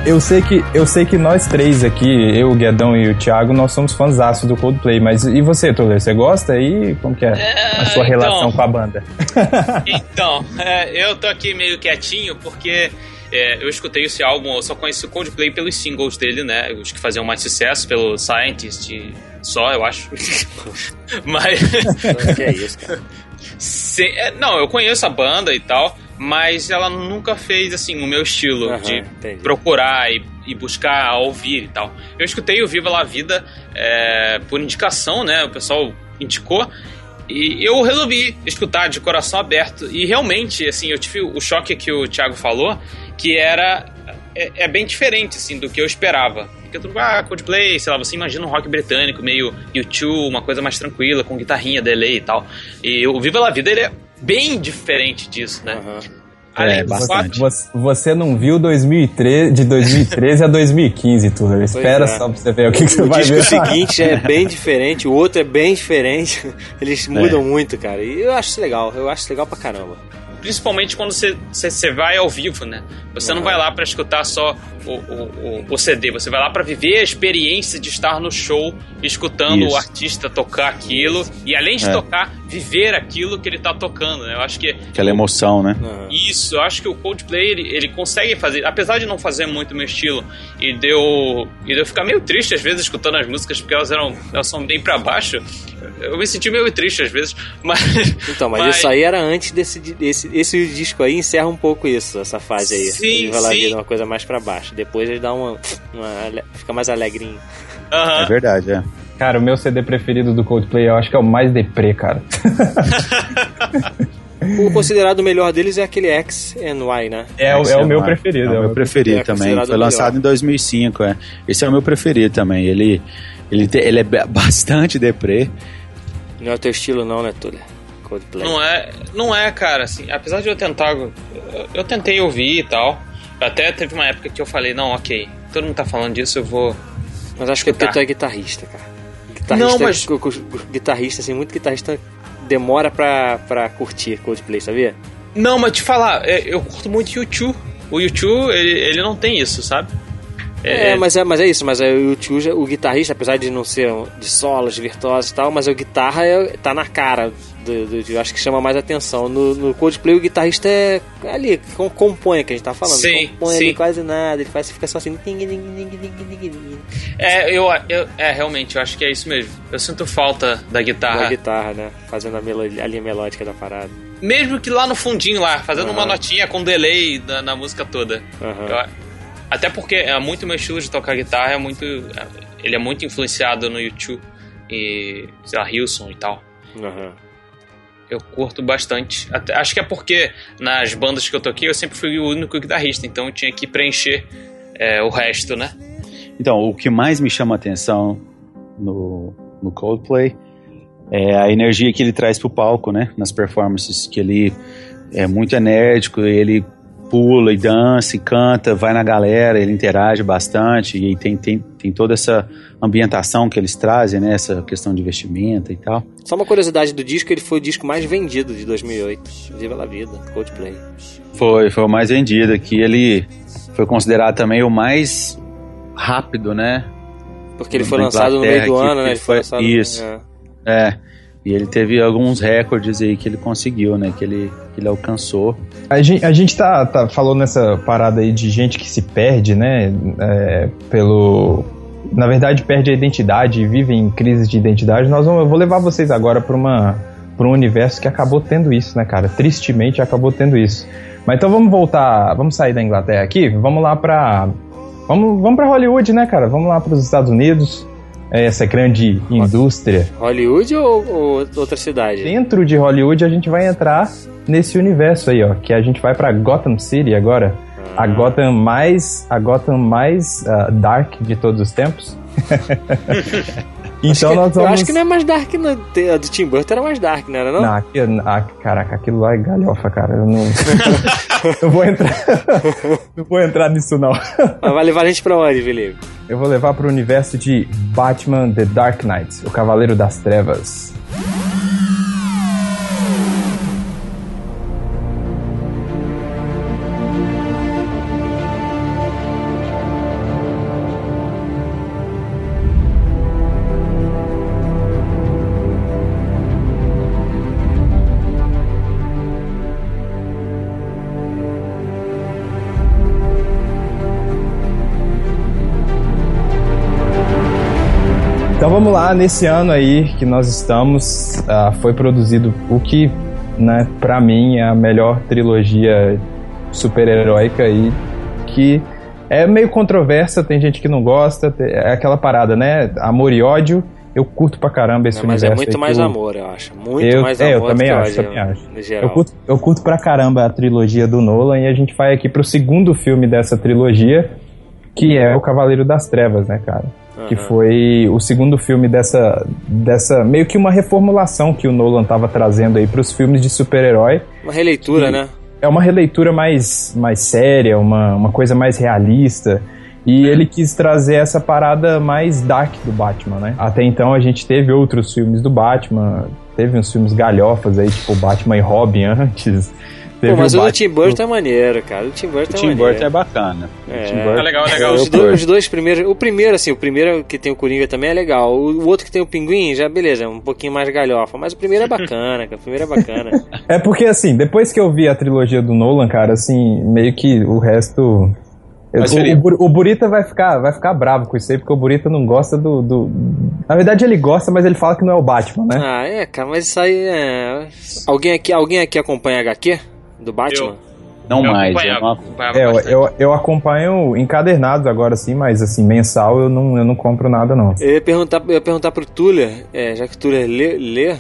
Eu, sei que, eu sei que nós três aqui, eu, o Guedão e o Thiago, nós somos fãzaços do Coldplay, mas e você, Toler, você gosta aí? Como que é a sua então. relação com a banda? Então, é, eu tô aqui meio quietinho porque é, eu escutei esse álbum, eu só conheci o Coldplay pelos singles dele, né? Os que faziam mais sucesso, pelo Scientist e só, eu acho. Mas. que é isso, cara. Se- é, não, eu conheço a banda e tal, mas ela nunca fez assim o meu estilo Aham, de entendi. procurar e, e buscar ouvir e tal. Eu escutei o Viva La Vida é, por indicação, né? O pessoal indicou. E eu resolvi escutar de coração aberto. E realmente, assim, eu tive o choque que o Thiago falou, que era. É, é bem diferente, assim, do que eu esperava. Porque tu, ah, Coldplay, sei lá, você imagina um rock britânico, meio U2, uma coisa mais tranquila, com guitarrinha, delay e tal. E o Viva La Vida, ele é bem diferente disso, né? Além É, do bastante. fato- Você, você não viu 2013, de 2013 a 2015, Toler. Espera é. só pra você ver o que, que você O vai disco ver. seguinte é bem diferente, o outro é bem diferente. Eles mudam muito, cara. E eu acho isso legal, eu acho isso legal pra caramba. Principalmente quando você, vai ao vivo, né? Você não vai lá pra escutar só o, o, o, o CD, você vai lá pra viver a experiência de estar no show, escutando Isso. o artista tocar aquilo e além de É. tocar, viver aquilo que ele tá tocando, né? Eu acho que Aquela emoção, né? isso, eu acho que o Coldplay ele, ele consegue fazer, apesar de não fazer muito meu estilo, e deu e deu ficar meio triste às vezes escutando as músicas porque elas eram elas são bem pra baixo. Eu me senti meio triste às vezes, mas Então, mas, isso aí era antes desse, di- esse, disco aí encerra um pouco isso, essa fase aí. Sim, Viva La sim. Vida é uma coisa mais pra baixo. Depois ele dá uma, uma fica mais alegrinho. É verdade, é. Cara, o meu CD preferido do Coldplay eu acho que é o mais deprê, cara. O considerado o melhor deles é aquele X and Y, né? É, o- é o meu preferido. É o meu preferido É também. Foi lançado melhor. em 2005, é. Esse é o meu preferido também. Ele, ele, te- ele é ba- bastante deprê. Não é o teu estilo não, né, Tuller? Coldplay. Não é, não é, cara, assim, apesar de eu tentar, eu, eu tentei ouvir e tal, até teve uma época que eu falei, não, ok, todo mundo tá falando disso, eu vou... Mas acho que é porque tu é guitarrista, cara. Guitarrista, Não, mas- guitarrista, assim, muito guitarrista demora pra, pra curtir Coldplay, sabia? Não, mas te falar, é, eu curto muito YouTube, o YouTube, ele, ele não tem isso, sabe? É, mas é, mas é isso, mas é, o tio, o guitarrista, apesar de não ser de solos virtuosos e tal, mas o guitarra é, tá na cara do, do, do- acho que chama mais atenção. No, no Coldplay o guitarrista é ali, com- compõe, que a gente tá falando. Sim, compõe sim. ali quase nada, ele faz, fica só assim. É, eu, eu- é, realmente, eu acho que é isso mesmo. Eu sinto falta da guitarra. Da guitarra, né? Fazendo a, melo- a linha melódica da parada. Mesmo que lá no fundinho lá, fazendo uma Aham. notinha com delay na, na música toda. Aham. Eu- até porque é muito meu estilo de tocar guitarra, é muito. é, Ele é muito influenciado no YouTube e, sei lá, Hilson e tal. Aham. Eu curto bastante. Até- acho que é porque nas bandas que eu toquei eu sempre fui o único guitarrista, então eu tinha que preencher é, o resto, né? Então, o que mais me chama a atenção no, no Coldplay é a energia que ele traz pro palco, né? Nas performances, que ele é muito enérgico, ele pula e dança e canta, vai na galera, ele interage bastante e tem, tem, tem toda essa ambientação que eles trazem, né? Essa questão de vestimenta e tal. Só uma curiosidade do disco, ele foi o disco mais vendido de 2008. Viva la vida, Coldplay. Foi, foi o mais vendido aqui. Ele foi considerado também o mais rápido, né? Porque ele foi lançado no meio do ano, né? Ele foi foi- lançado isso. É. É. E ele teve alguns recordes aí que ele conseguiu, né? Que ele, que ele alcançou. A gente, a gente tá, tá falou nessa parada aí de gente que se perde, né? é, pelo. Na verdade, perde a identidade e vive em crise de identidade. Nós vamos, eu vou levar vocês agora para uma para um universo que acabou tendo isso, né, cara? Tristemente acabou tendo isso. Mas então vamos voltar, vamos sair da Inglaterra aqui, vamos lá pra. Vamos, vamos para Hollywood, né, cara? Vamos lá para os Estados Unidos, essa grande indústria. Hollywood ou, ou outra cidade? Dentro de Hollywood a gente vai entrar nesse universo aí, ó, que a gente vai pra Gotham City agora, a Gotham mais a Gotham mais ah, dark de todos os tempos. então nós Eu vamos acho que não é mais dark, não. A do Tim Burton era mais dark, não era não? não, aqui, ah, caraca, aquilo lá é galhofa, cara. Eu não, eu vou entrar, não vou entrar nisso não. Mas vai levar a gente pra onde, Felipe? Eu vou levar pro universo de Batman The Dark Knight, o Cavaleiro das Trevas. Vamos lá, nesse ano aí que nós estamos, ah, foi produzido o que, né, pra mim é a melhor trilogia super-heróica aí, que é meio controversa, tem gente que não gosta, é aquela parada, né, amor e ódio, eu curto pra caramba esse Não, mas é universo. muito aí mais que eu- amor, eu acho. Muito eu, mais é, amor eu também acho, também acho. Eu curto, eu curto pra caramba a trilogia do Nolan e a gente vai aqui pro segundo filme dessa trilogia, que é o Cavaleiro das Trevas, né, cara? Que foi o segundo filme dessa, dessa. meio que uma reformulação que o Nolan tava trazendo aí pros filmes de super-herói. Uma releitura, E- né? É uma releitura mais, mais séria, uma, uma coisa mais realista. E ele quis trazer essa parada mais dark do Batman, né? Até então a gente teve outros filmes do Batman, teve uns filmes galhofas aí, tipo Batman e Robin antes. Teve Pô, mas o do Batman- Tim Burton é maneiro, cara. O Tim Burton O é Tim maneiro. Burton é bacana. É. O Tim Burton É legal, é legal. eu Os, do- curto. os dois primeiros. O primeiro, assim, o primeiro que tem o Coringa também é legal. O, o outro que tem o Pinguim, já beleza, é um pouquinho mais galhofa. Mas o primeiro é bacana, cara. O primeiro é bacana. É porque, assim, depois que eu vi a trilogia do Nolan, cara, assim, meio que o resto. eu- o, o, o Burita vai ficar, vai ficar bravo com isso aí, porque o Burita não gosta do, do- Na verdade, ele gosta, mas ele fala que não é o Batman, né? ah, é, cara, mas isso aí é. Alguém aqui, alguém aqui acompanha HQ do Batman? Não Eu mais. acompanhava, eu não- acompanhava É, eu, eu, eu acompanho encadernados agora, sim, mas assim, mensal eu não, eu não compro nada, não. Eu ia perguntar, eu ia perguntar pro Tuller, é, já que o Tuller lê, lê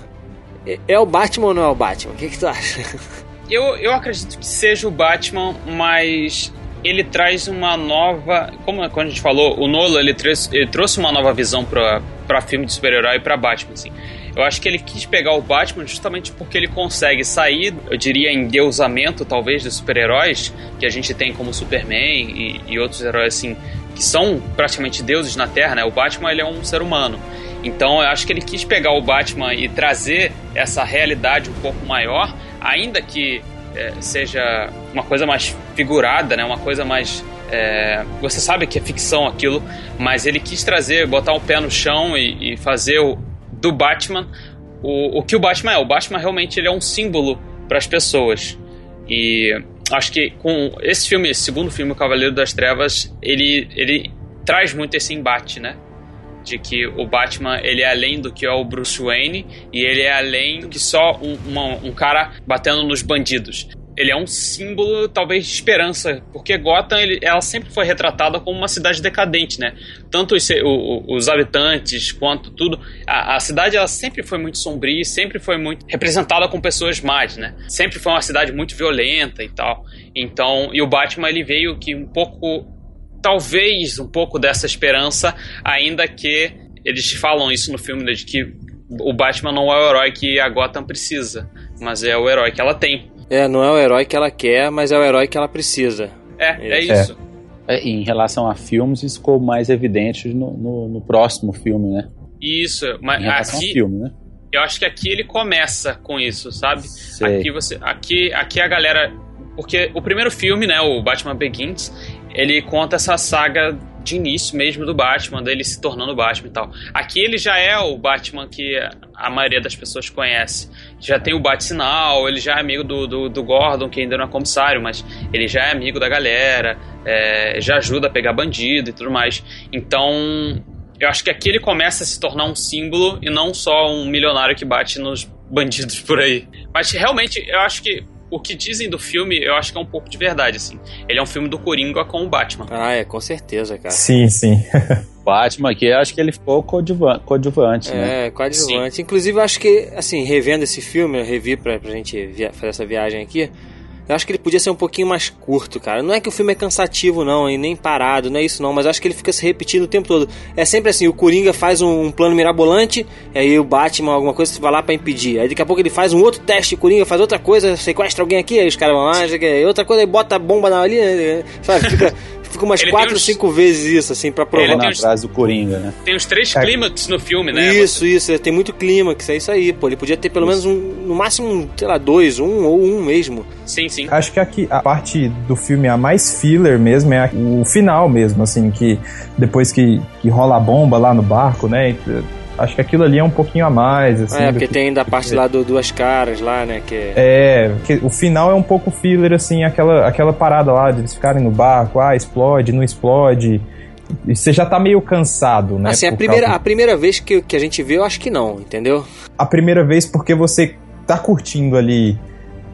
é, é o Batman ou não é o Batman? O que, que tu acha? Eu, eu acredito que seja o Batman, mas ele traz uma nova. Como quando a gente falou, o Nolan ele, trouxe- ele trouxe uma nova visão pra, pra filme de super-herói e pra Batman, assim. Eu acho que ele quis pegar o Batman justamente porque ele consegue sair, eu diria, em deusamento, talvez, dos super-heróis que a gente tem como Superman e, e outros heróis, assim, que são praticamente deuses na Terra, né? O Batman, ele é um ser humano. Então, eu acho que ele quis pegar o Batman e trazer essa realidade um pouco maior, ainda que é, seja uma coisa mais figurada, né? Uma coisa mais é, você sabe que é ficção aquilo, mas ele quis trazer, botar o pé no chão e, e fazer o, do Batman o, o que o Batman é. O Batman realmente ele é um símbolo para as pessoas. E acho que com esse filme, esse segundo filme, O Cavaleiro das Trevas, ele, ele traz muito esse embate, né? De que o Batman ele é além do que é o Bruce Wayne e ele é além do que só um, uma, um cara batendo nos bandidos ele é um símbolo, talvez, de esperança, porque Gotham, ele, ela sempre foi retratada como uma cidade decadente, né? Tanto os, o, os habitantes quanto tudo. A, a, cidade, ela sempre foi muito sombria, sempre foi muito representada com pessoas más, né? Sempre foi uma cidade muito violenta e tal. Então, e o Batman, ele veio que um pouco, talvez um pouco dessa esperança, ainda que eles falam isso no filme, né, de que o Batman não é o herói que a Gotham precisa, mas é o herói que ela tem. É, não é o herói que ela quer, mas é o herói que ela precisa. É, é isso. É, em relação a filmes, isso ficou mais evidente no, no, no próximo filme, né? Isso, mas Em relação aqui, ao filme, né? eu acho que aqui ele começa com isso, sabe? Sei. Aqui você, aqui, aqui a galera, porque o primeiro filme, né, o Batman Begins, ele conta essa saga de início mesmo do Batman, dele se tornando Batman e tal. Aqui ele já é o Batman que a maioria das pessoas conhece. Já tem o Bat-Sinal, ele já é amigo do, do, do Gordon, que ainda não é comissário, mas ele já é amigo da galera, é, já ajuda a pegar bandido e tudo mais. Então, eu acho que aqui ele começa a se tornar um símbolo e não só um milionário que bate nos bandidos por aí. Mas realmente, eu acho que o que dizem do filme, eu acho que é um pouco de verdade, assim. Ele é um filme do Coringa com o Batman. Ah, é, com certeza, cara. Sim, sim. Batman aqui, eu acho que ele ficou coadjuvan- coadjuvante, né? É, coadjuvante. Inclusive, eu acho que, assim, revendo esse filme, eu revi pra, pra gente via- fazer essa viagem aqui. Eu acho que ele podia ser um pouquinho mais curto, cara. Não é que o filme é cansativo, não, e nem parado, não é isso não, mas acho que ele fica se repetindo o tempo todo. É sempre assim, o Coringa faz um, um plano mirabolante, e aí o Batman, alguma coisa, vai lá pra impedir. Aí daqui a pouco ele faz um outro teste, o Coringa faz outra coisa, sequestra alguém aqui, aí os caras vão lá, outra coisa, aí bota a bomba na ali, né, sabe? Fica, fica umas Ele quatro, uns- cinco vezes isso, assim, pra provar. Ele tem os- atrás do Coringa, né? Tem os três Cara, clímax no filme, né? Isso, isso, tem muito clímax, é isso aí, pô. Ele podia ter pelo menos um, no máximo, sei lá, dois, um ou um mesmo. Sim, sim. Acho que aqui a parte do filme a mais filler mesmo é a- o final mesmo, assim, que depois que, que rola a bomba lá no barco, né? Acho que aquilo ali é um pouquinho a mais, assim. é, porque que- tem da parte lá do Duas Caras lá, né, que é... É, que o final é um pouco filler, assim, aquela, aquela parada lá de eles ficarem no barco, ah, explode, não explode. E você já tá meio cansado, né? assim, a primeira, causa- a primeira vez que, que a gente vê, eu acho que não, entendeu? a primeira vez porque você tá curtindo ali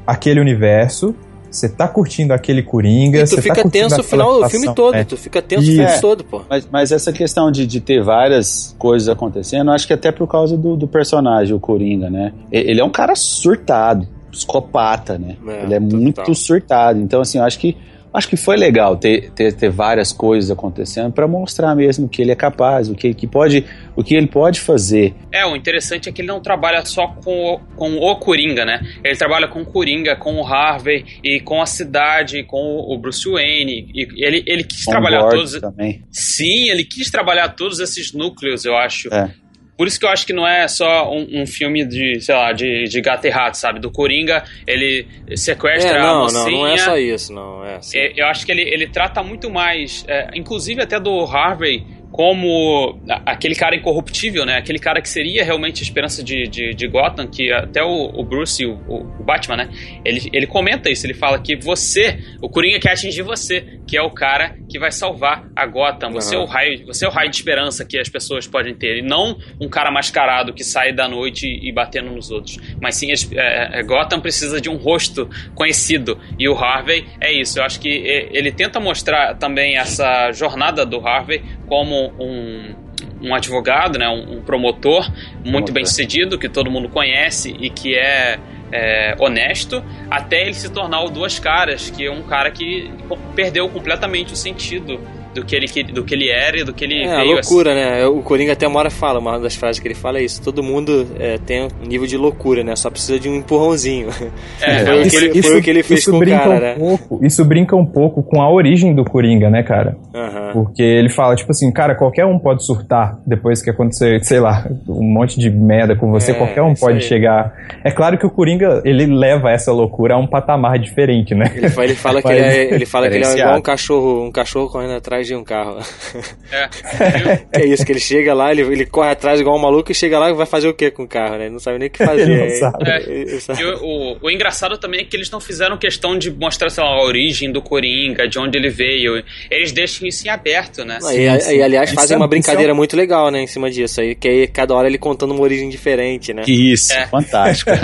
aquele universo, você tá curtindo aquele Coringa, E tu você fica tá tenso o final do filme todo, é. tu fica tenso o filme É. todo, pô. Mas, mas essa questão de, de ter várias coisas acontecendo, eu acho que até por causa do, do personagem, o Coringa, né? Ele é um cara surtado, psicopata, né? É, ele é total. muito surtado. Então, assim, eu acho que acho que foi legal ter, ter, ter várias coisas acontecendo para mostrar mesmo o que ele é capaz, o que, que pode, o que ele pode fazer. É, o interessante é que ele não trabalha só com o, com o Coringa, né? Ele trabalha com o Coringa, com o Harvey e com a cidade, com o Bruce Wayne. E ele, ele quis Com trabalhar todos. também. Sim, ele quis trabalhar todos esses núcleos, eu acho. É. Por isso que eu acho que não é só um, um filme de, sei lá, de, de gato e rato, sabe? Do Coringa, ele sequestra É, a não, mocinha. não, não é só isso, não, é assim. É, eu acho que ele, ele trata muito mais, é, inclusive até do Harvey, como aquele cara incorruptível, né? Aquele cara que seria realmente a esperança de, de, de Gotham, que até o, o Bruce, o, o Batman, né? Ele, ele comenta isso, ele fala que você, o Coringa quer atingir você, que é o cara que vai salvar a Gotham. Você, é o raio, você é o raio de esperança que as pessoas podem ter, e não um cara mascarado que sai da noite e, e batendo nos outros. Mas sim, é, é, Gotham precisa de um rosto conhecido, e o Harvey é isso. Eu acho que é, ele tenta mostrar também essa jornada do Harvey como um, um advogado, né, um, um promotor muito bem sucedido, que todo mundo conhece e que é, é, honesto, até ele se tornar o Duas Caras, que é um cara que perdeu completamente o sentido do que ele, que- do que ele era e do que ele É, veio a loucura, né? O Coringa até uma hora fala, uma das frases que ele fala é isso. Todo mundo é, tem um nível de loucura, né? Só precisa de um empurrãozinho. É, foi, o que ele, foi o que ele fez isso com o brinca cara, um né? pouco, isso brinca um pouco com a origem do Coringa, né, cara? Porque ele fala, tipo assim, cara, qualquer um pode surtar depois que acontecer, sei lá, um monte de merda com você, É, qualquer um isso pode aí. chegar. É claro que o Coringa, ele leva essa loucura a um patamar diferente, né? Ele, ele fala que ele é, ele fala que ele é igual um cachorro, um cachorro correndo atrás de um carro. É. que é isso, que ele chega lá, ele, ele corre atrás igual um maluco e chega lá e vai fazer o que com o carro, né? Ele não sabe nem o que fazer. Ele não sabe. É. ele sabe. E o, o- o engraçado também é que eles não fizeram questão de mostrar, sei lá, a origem do Coringa, de onde ele veio. Eles deixam isso em aberto, né? Não, e, e, aliás, fazem é- uma brincadeira é muito legal, né, em cima disso aí, que aí cada hora ele contando uma origem diferente, né? Isso, É. fantástico.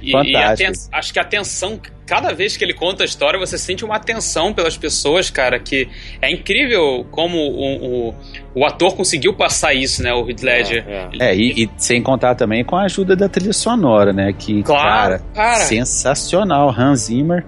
E, e a Fantástico. ten- acho que a tensão, cada vez que ele conta a história, você sente uma atenção pelas pessoas, cara, que é incrível como o, o, o ator conseguiu passar isso, né, o Heath Ledger. É, É, e, e sem contar também com a ajuda da trilha sonora, né? Que, Claro, cara, cara. sensacional. Hans Zimmer,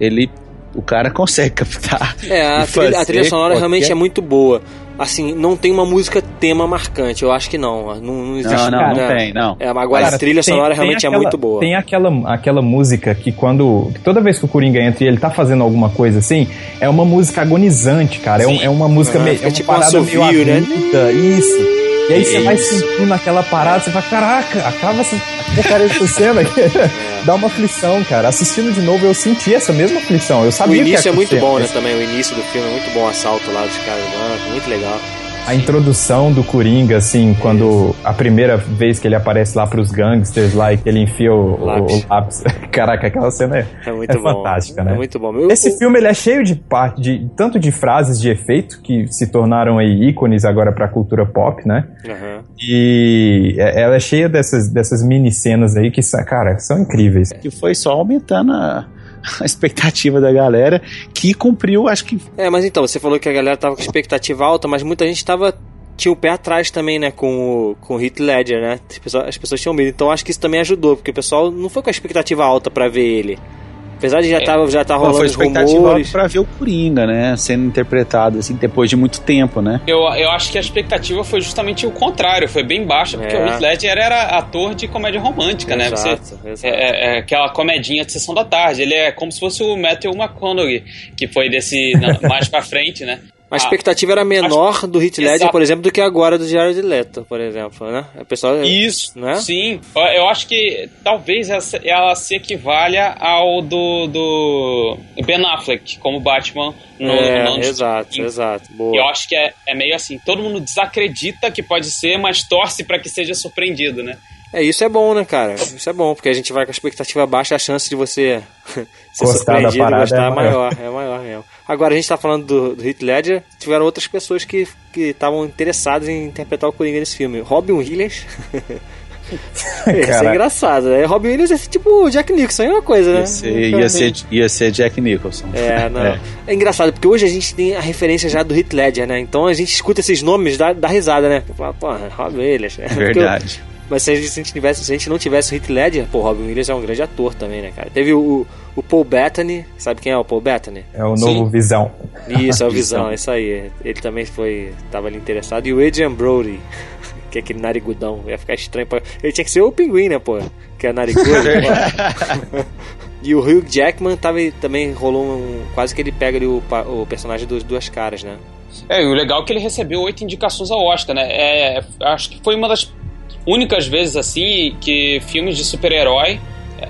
ele. O cara consegue captar. É, a e trilha, a trilha sonora qualquer- realmente é muito boa. Assim, não tem uma música tema marcante, eu acho que não. Não, não existe Não, não, nada. não tem, não. É, mas agora Cara, a trilha tem- sonora tem realmente é aquela- muito boa. Tem aquela, aquela música que quando. que toda vez que o Coringa entra e ele tá fazendo alguma coisa assim, é uma música agonizante, cara. É, um- é uma música Ah, meio. É uma tipo um parada meio assovio, né? aguda, Isso. E aí você vai sentindo aquela parada, você fala, caraca, acaba essa porcaria dessa cena aqui. Dá uma aflição, cara. Assistindo de novo, eu senti essa mesma aflição. Eu O sabia que ia início é muito bom, né, também. O início do filme é muito bom, o assalto lá dos caras banco, muito legal. A introdução do Coringa, assim, quando a primeira vez que ele aparece lá pros gangsters lá e que ele enfia o Lápis. o lápis. Caraca, aquela cena é, É muito é bom. fantástica, né? É muito bom. Eu- Esse filme ele é cheio de parte de tanto de frases de efeito que se tornaram aí ícones agora pra cultura pop, né? Aham. E é- ela é cheia dessas, dessas mini cenas aí que, cara, são incríveis. Que foi só aumentando a, a expectativa da galera, que cumpriu, acho que. É, mas então, você falou que a galera tava com expectativa alta, mas muita gente tava. Tinha o pé atrás também, né, com o, com o Heath Ledger, né? As pessoas, as pessoas tinham medo. Então acho que isso também ajudou, porque o pessoal não foi com a expectativa alta pra ver ele. Apesar de já, tava, já tá Pô, rolando foi os expectativa rumores. alta pra ver o Coringa, né? Sendo interpretado, assim, depois de muito tempo, né? Eu, eu acho que a expectativa foi justamente o contrário, foi bem baixa, porque É. o Heath Ledger era ator de comédia romântica, né? Você, Exato, exato. é, é- é aquela comedinha de sessão da tarde. Ele é como se fosse o Matthew McConaughey, que foi desse mais pra frente, né? A expectativa era menor do Heath Ledger, Exato. por exemplo, do que agora do Jared Leto, por exemplo, né? O pessoal... Isso, Né? sim. Eu- acho que talvez essa- ela se equivalha ao do, do Ben Affleck como Batman no, é, no exato, exato. Boa. Eu acho que é, é meio assim, todo mundo desacredita que pode ser, mas torce pra que seja surpreendido, né? É, isso é bom, né, cara? Isso é bom, porque a gente vai com a expectativa baixa, a chance de você ser Gostar da surpreendido e parada gostar é é maior, é maior mesmo. Agora, a gente tá falando do, do Heath Ledger, tiveram outras pessoas que que estavam interessadas em interpretar o Coringa nesse filme. Robin Williams. Isso é engraçado, né? Robin Williams é tipo Jack Nicholson, é uma coisa, né? Ia ser, ia ser, ia ser Jack Nicholson. É, não. É. É. engraçado, porque hoje a gente tem a referência já do Heath Ledger, né? Então a gente escuta esses nomes, dá, dá risada, né? Pô, Robin Williams. Porque eu- Verdade. Mas se a, gente, tivesse, se a gente não tivesse o Heath Ledger, pô, Robin Williams é um grande ator também, né, cara? Teve o, o Paul Bettany, sabe quem é o Paul Bettany? É o novo Sim. Visão. Isso, é o Visão. Visão, isso aí. Ele também foi, tava ali interessado. E o Adrian Brody, que é aquele narigudão, ia ficar estranho pra... Ele tinha que ser o pinguim, né, pô? Que é narigudo. pô. E o Hugh Jackman tava, também rolou um... Quase que ele pega ali o, o personagem dos duas caras, né? É, e o legal é que ele recebeu oito indicações ao Oscar, né? É, acho que foi uma das únicas vezes assim que filmes de super-herói.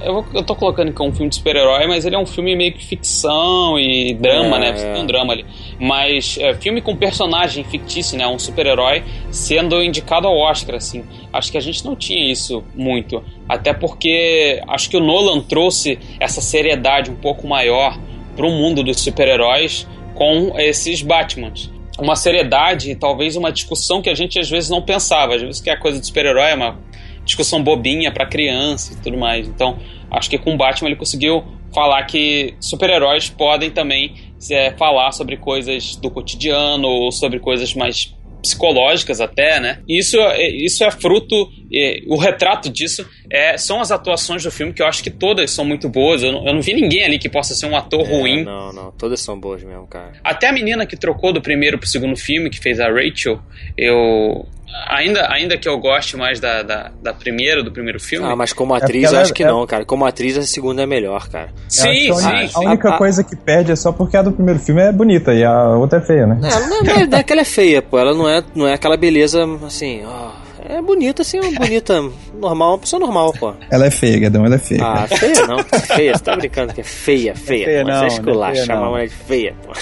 Eu, eu tô colocando que é um filme de super-herói, mas ele é um filme meio que ficção e drama, É, né? Você tem um drama ali. Mas é, filme com personagem fictício, né? Um super-herói sendo indicado ao Oscar, assim. Acho que a gente não tinha isso muito. Até porque acho que o Nolan trouxe essa seriedade um pouco maior pro mundo dos super-heróis com esses Batmans. Uma seriedade, talvez uma discussão que a gente às vezes não pensava. Às vezes que a coisa do super-herói é uma discussão bobinha para criança e tudo mais. Então, acho que com o Batman ele conseguiu falar que super-heróis podem também é, falar sobre coisas do cotidiano ou sobre coisas mais psicológicas até, né? Isso, é- isso é fruto é, o retrato disso é, são as atuações do filme, que eu acho que todas são muito boas. Eu não, eu não vi ninguém ali que possa ser um ator É, ruim. Não, não, todas são boas mesmo, cara. Até a menina que trocou do primeiro pro segundo filme, que fez a Rachel, eu. Ainda, ainda que eu goste mais da, da, da primeira, do primeiro filme. Ah, mas como porque atriz, eu ela acho que é- não, cara. Como atriz, a segunda é melhor, cara. sim, Eu acho que a, sim. a única A- coisa que perde é só porque a do primeiro filme é bonita e a outra é feia, né? É, Ela não é, não é que ela é feia, pô. Ela não é, não é aquela beleza, assim, ó. É bonita, assim, uma bonita, normal, uma pessoa normal, pô. Ela é feia, Gadão, ela é feia. Ah, feia não. Feia, você tá brincando que é feia, feia. feia pô. não, Você é não é esculacha, feia chamar não. a mulher de feia, pô.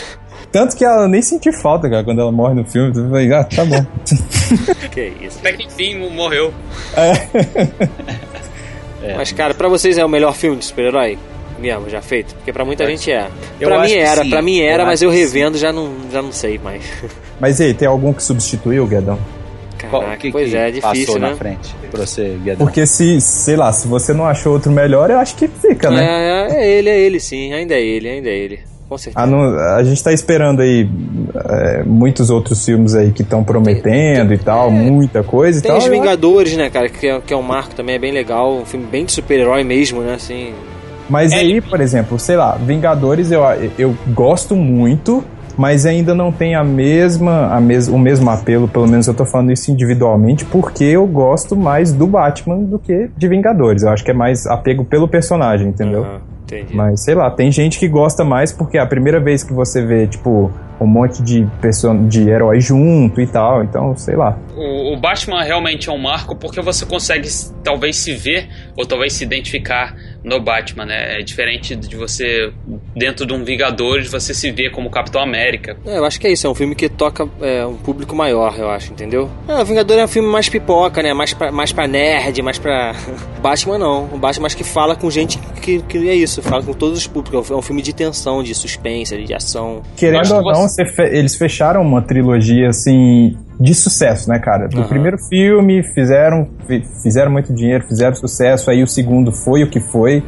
Tanto que ela nem sentiu falta, cara, quando ela morre no filme. Tu vai, ah, tá bom. Que isso. Até que enfim morreu. Mas, cara, pra vocês é o melhor filme de super-herói? Mesmo, já feito? Porque pra muita gente é. Eu Pra acho mim era, pra mim Eu era, mas eu revendo já não, já não sei mais. Mas e aí, tem algum que substituiu o Gadão? Qual- Caraca, que pois que é, é difícil, passou né? na frente pra você, Guedão? Porque se, sei lá, se você não achou outro melhor, eu acho que fica, né? É, é, é ele, é ele sim, ainda é ele, ainda é ele. Com certeza. A, não- a gente tá esperando aí é, muitos outros filmes aí que estão prometendo e tal, muita coisa e Tem tal. os eu Vingadores, né, cara, que é, que é um marco também, é bem legal. Um filme bem de super-herói mesmo, né, assim. Mas É, aí, por exemplo, sei lá, Vingadores eu, eu gosto muito, mas ainda não tem a mesma, a mes, o mesmo apelo, pelo menos eu tô falando isso individualmente, porque eu gosto mais do Batman do que de Vingadores. Eu acho que é mais apego pelo personagem, entendeu? Aham, entendi. Mas sei lá, tem gente que gosta mais porque é a primeira vez que você vê, tipo, um monte de, person de heróis junto e tal, então, sei lá. O, o Batman realmente é um marco porque você consegue talvez se ver ou talvez se identificar no Batman, né? É diferente de você, dentro de um Vingadores, você se ver como Capitão América. É, eu acho que é isso, é um filme que toca é, um público maior, eu acho, entendeu? É, o Vingador é um filme mais pipoca, né? Mais pra, mais pra nerd, mais pra. Batman não. O Batman acho que fala com gente que, que é isso, fala com todos os públicos. É um filme de tensão, de suspense, de ação. Querendo ou não, você fe- eles fecharam uma trilogia assim de sucesso, né, cara? Do Aham. primeiro filme fizeram fi- fizeram muito dinheiro, fizeram sucesso, aí o segundo foi o que foi,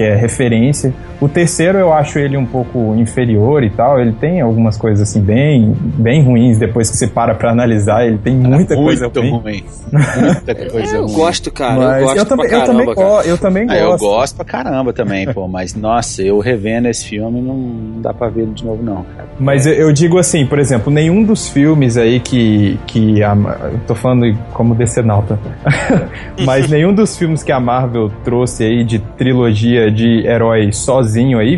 que é referência. O terceiro eu acho ele um pouco inferior e tal, ele tem algumas coisas assim bem bem ruins depois que você para pra analisar, ele tem muita coisa Muito ruim. ruim. Muita coisa eu ruim. gosto, cara. Mas eu gosto também, pra eu também, caramba, cara. eu também Ah, eu gosto. gosto pra caramba também, pô, mas nossa, eu revendo esse filme não, dá pra ver ele de novo, não, cara. Mas eu, eu digo assim, por exemplo, nenhum dos filmes aí que, que a, eu tô falando como decenalta, mas nenhum dos filmes que a Marvel trouxe aí de trilogia de herói sozinho aí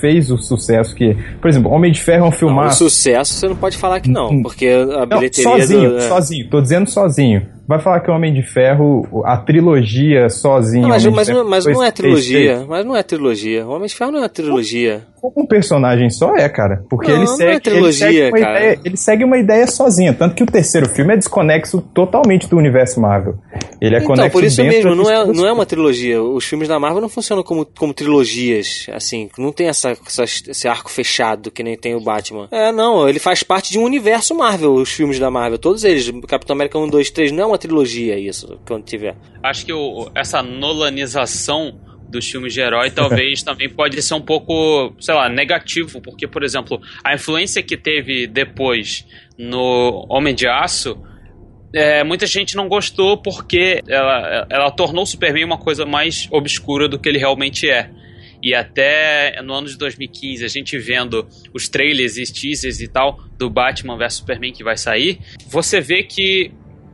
fez o sucesso que, por exemplo, Homem de Ferro é um Não, o filmaço. sucesso você não pode falar que não, porque a Não, bilheteria sozinho, do. é. sozinho, tô dizendo sozinho. Vai falar que o Homem de Ferro, a trilogia sozinho. Não, mas, mas, Ferro não- mas não é trilogia. Mas não é trilogia. O Homem de Ferro não é uma trilogia. Um personagem só é, cara. Porque Não, ele não segue, é trilogia, ele, segue ideia, ele segue uma ideia sozinha. Tanto que o terceiro filme é desconexo totalmente do universo Marvel. Ele é então, conexo por isso mesmo, não é, não é uma trilogia. Os filmes da Marvel não funcionam como, como trilogias, assim. Não tem essa, essa- esse arco fechado que nem tem o Batman. É, não, ele faz parte de um universo Marvel, os filmes da Marvel. Todos eles. Capitão América 1, 2, 3, não é uma trilogia isso, quando tiver. Acho que o- essa nolanização dos filmes de herói talvez também pode ser um pouco, sei lá, negativo, porque, por exemplo, a influência que teve depois no Homem de Aço, é, muita gente não gostou porque ela, ela tornou o Superman uma coisa mais obscura do que ele realmente é. E até no ano de 2015, a gente vendo os trailers e teasers e tal do Batman vs Superman que vai sair, você vê que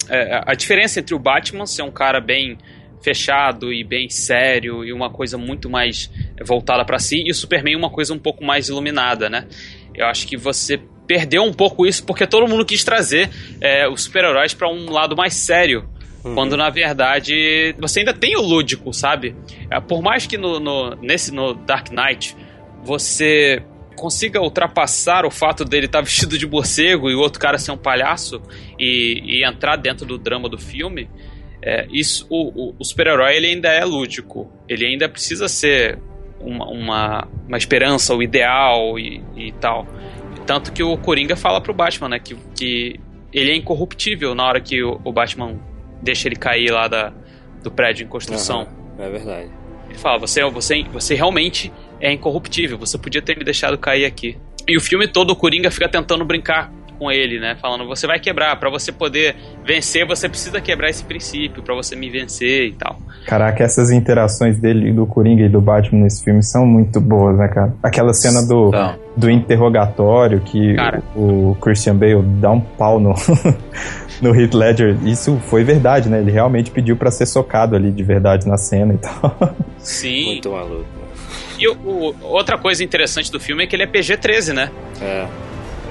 é, a diferença entre o Batman ser um cara bem fechado e bem sério e uma coisa muito mais voltada pra si e o Superman uma coisa um pouco mais iluminada, né? Eu acho que você perdeu um pouco isso porque todo mundo quis trazer é, os super-heróis pra um lado mais sério. Quando na verdade você ainda tem o lúdico, sabe? É, por mais que no, no- nesse no Dark Knight você consiga ultrapassar o fato dele estar vestido de morcego e o outro cara ser um palhaço e, e entrar dentro do drama do filme, é, isso o, o- o super-herói ele ainda é lúdico. Ele ainda precisa ser uma, uma, uma esperança, o ideal e, e tal. Tanto que o Coringa fala pro Batman, né? Que, que ele é incorruptível na hora que o, o Batman deixa ele cair lá da, do prédio em construção. Aham, é verdade. Ele fala, você, você, você realmente é incorruptível, você podia ter me deixado cair aqui. E o filme todo, o Coringa fica tentando brincar com ele, né? Falando, você vai quebrar, Pra você poder vencer, você precisa quebrar esse princípio pra você me vencer e tal. Caraca, essas interações dele, do Coringa e do Batman nesse filme são muito boas, né, cara? Aquela cena do, do interrogatório que Cara. o, o Christian Bale dá um pau no, no Heath Ledger. Isso foi verdade, né? Ele realmente pediu pra ser socado ali de verdade na cena e tal. Sim. Muito maluco. E o- o- outra coisa interessante do filme é que ele é PG-13, né? É.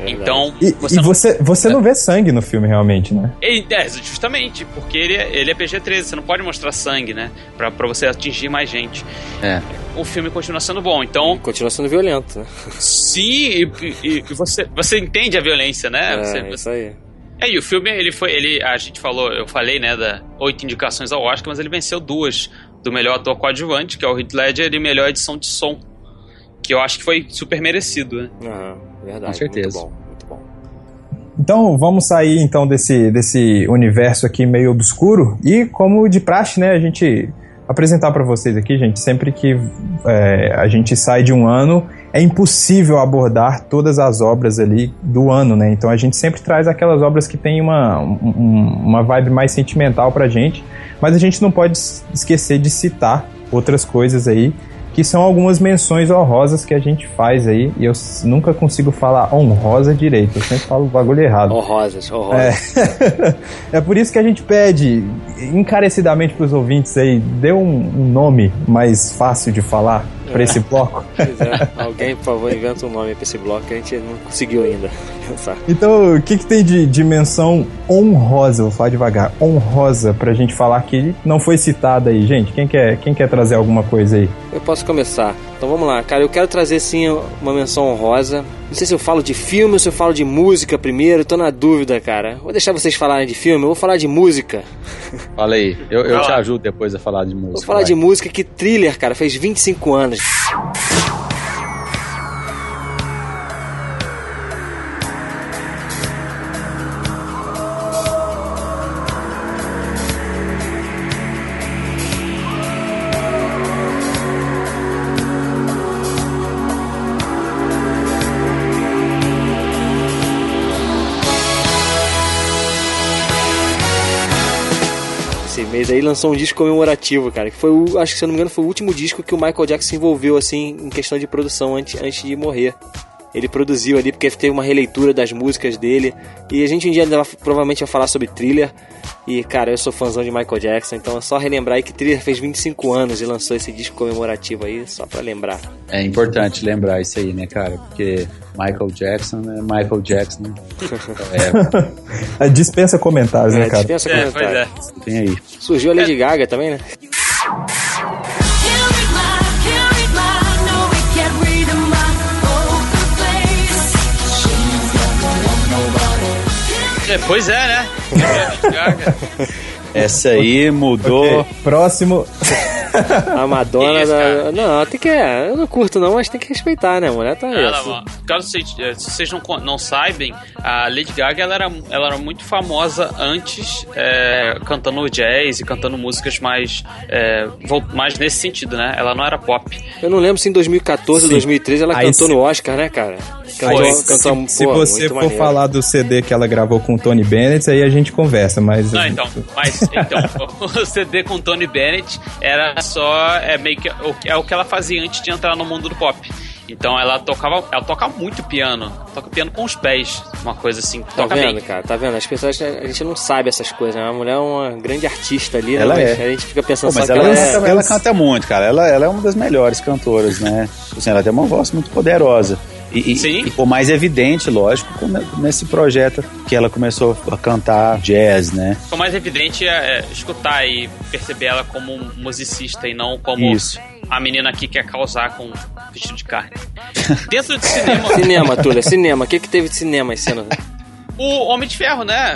é. Então, E, você e não você, você não vê sangue no filme, realmente, né? É, é, justamente, porque ele é, ele é PG-13, você não pode mostrar sangue, né? Pra, pra você atingir mais gente. É. O filme continua sendo bom, então, Continua sendo violento, né? sim, e, e- e você, você entende a violência, né? É, Você- isso aí. É, e o filme, ele foi, ele, a gente falou, eu falei, né, da oito indicações ao Oscar, mas ele venceu duas, do melhor ator coadjuvante, que é o Heath Ledger, e melhor edição de som, que eu acho que foi super merecido, né? Aham, verdade. Com certeza. Muito bom, muito bom. Então vamos sair então desse, desse universo aqui meio obscuro e como de praxe, né, a gente apresentar para vocês aqui, gente, sempre que é, a gente sai de um ano é impossível abordar todas as obras ali do ano, né? Então a gente sempre traz aquelas obras que tem uma, um- uma vibe mais sentimental pra gente, mas a gente não pode esquecer de citar outras coisas aí que são algumas menções honrosas que a gente faz aí, e eu nunca consigo falar honrosa direito, eu sempre falo o bagulho errado. Horrorosas, horrorosas. É. é por isso que a gente pede encarecidamente pros ouvintes aí, dê um, um nome mais fácil de falar pra esse bloco. Pois é. Alguém, por favor, inventa um nome pra esse bloco que a gente não conseguiu ainda pensar. Então, o que, que tem de, menção honrosa, vou falar devagar, honrosa pra gente falar que não foi citada aí, gente? Quem quer, quem quer trazer alguma coisa aí? Eu posso começar. Então vamos lá, cara. Eu quero trazer sim uma menção honrosa. Não sei se eu falo de filme ou se eu falo de música primeiro. Tô na dúvida, cara. Vou deixar vocês falarem de filme. Eu vou falar de música. Fala aí. Eu, eu te ajudo depois a falar de música. Vou falar vai. de música que Thriller, cara, fez 25 anos. Esse mês aí lançou um disco comemorativo, cara, que foi o, acho que se eu não me engano, foi o último disco que o Michael Jackson se envolveu assim em questão de produção antes, antes de morrer. Ele produziu ali porque teve uma releitura das músicas dele. E a gente um dia provavelmente vai falar sobre thriller. E cara, eu sou fãzão de Michael Jackson, então é só relembrar aí que Thriller fez 25 anos e lançou esse disco comemorativo aí, só pra lembrar. É importante lembrar isso aí, né, cara? Porque Michael Jackson é Michael Jackson. né? É, Dispensa comentários, né, É, cara? dispensa É, pois comentário. é. Tem aí. Surgiu a Lady Gaga também, né? É, pois é, né? Lady Gaga. Essa aí mudou. Ok, Próximo. A Madonna isso, da. cara? Não, tem que. Eu não curto não, mas tem que respeitar, né? A mulher tá. Ela, assim. caso vocês, se vocês não, não saibem, a Lady Gaga ela era, ela era muito famosa antes eh, cantando jazz e cantando músicas mais, vol- mais nesse sentido, né? Ela não era pop. Eu não lembro se em 2014 ou Sim. 2013 ela Aí cantou se- no Oscar, né, cara? Cantou, Foi. cantou se pô, você muito for maneiro. falar do CD que ela gravou com o Tony Bennett, aí a gente conversa, mas. Não, então, mas então, o CD com Tony Bennett era só é meio que o- é o que ela fazia antes de entrar no mundo do pop. Então ela tocava, ela toca muito piano, toca piano com os pés, uma coisa assim, Tá toca vendo, bem. cara? Tá vendo? As pessoas, a gente não sabe essas coisas, né? A mulher é uma grande artista ali, né? Ela Mas é. A gente fica pensando Pô, mas só ela, que ela canta, é... ela canta muito, cara. Ela, ela é uma das melhores cantoras, né? Assim, ela tem uma voz muito poderosa. E, e- Sim. e ficou mais evidente, lógico, nesse projeto que ela começou a cantar jazz, né? O mais evidente é, é escutar e perceber ela como um musicista e não como Isso. a menina que quer causar com vestido de carne. Dentro de cinema, Cinema, Túlio, cinema. O que que teve de cinema esse ano? o Homem de Ferro, né?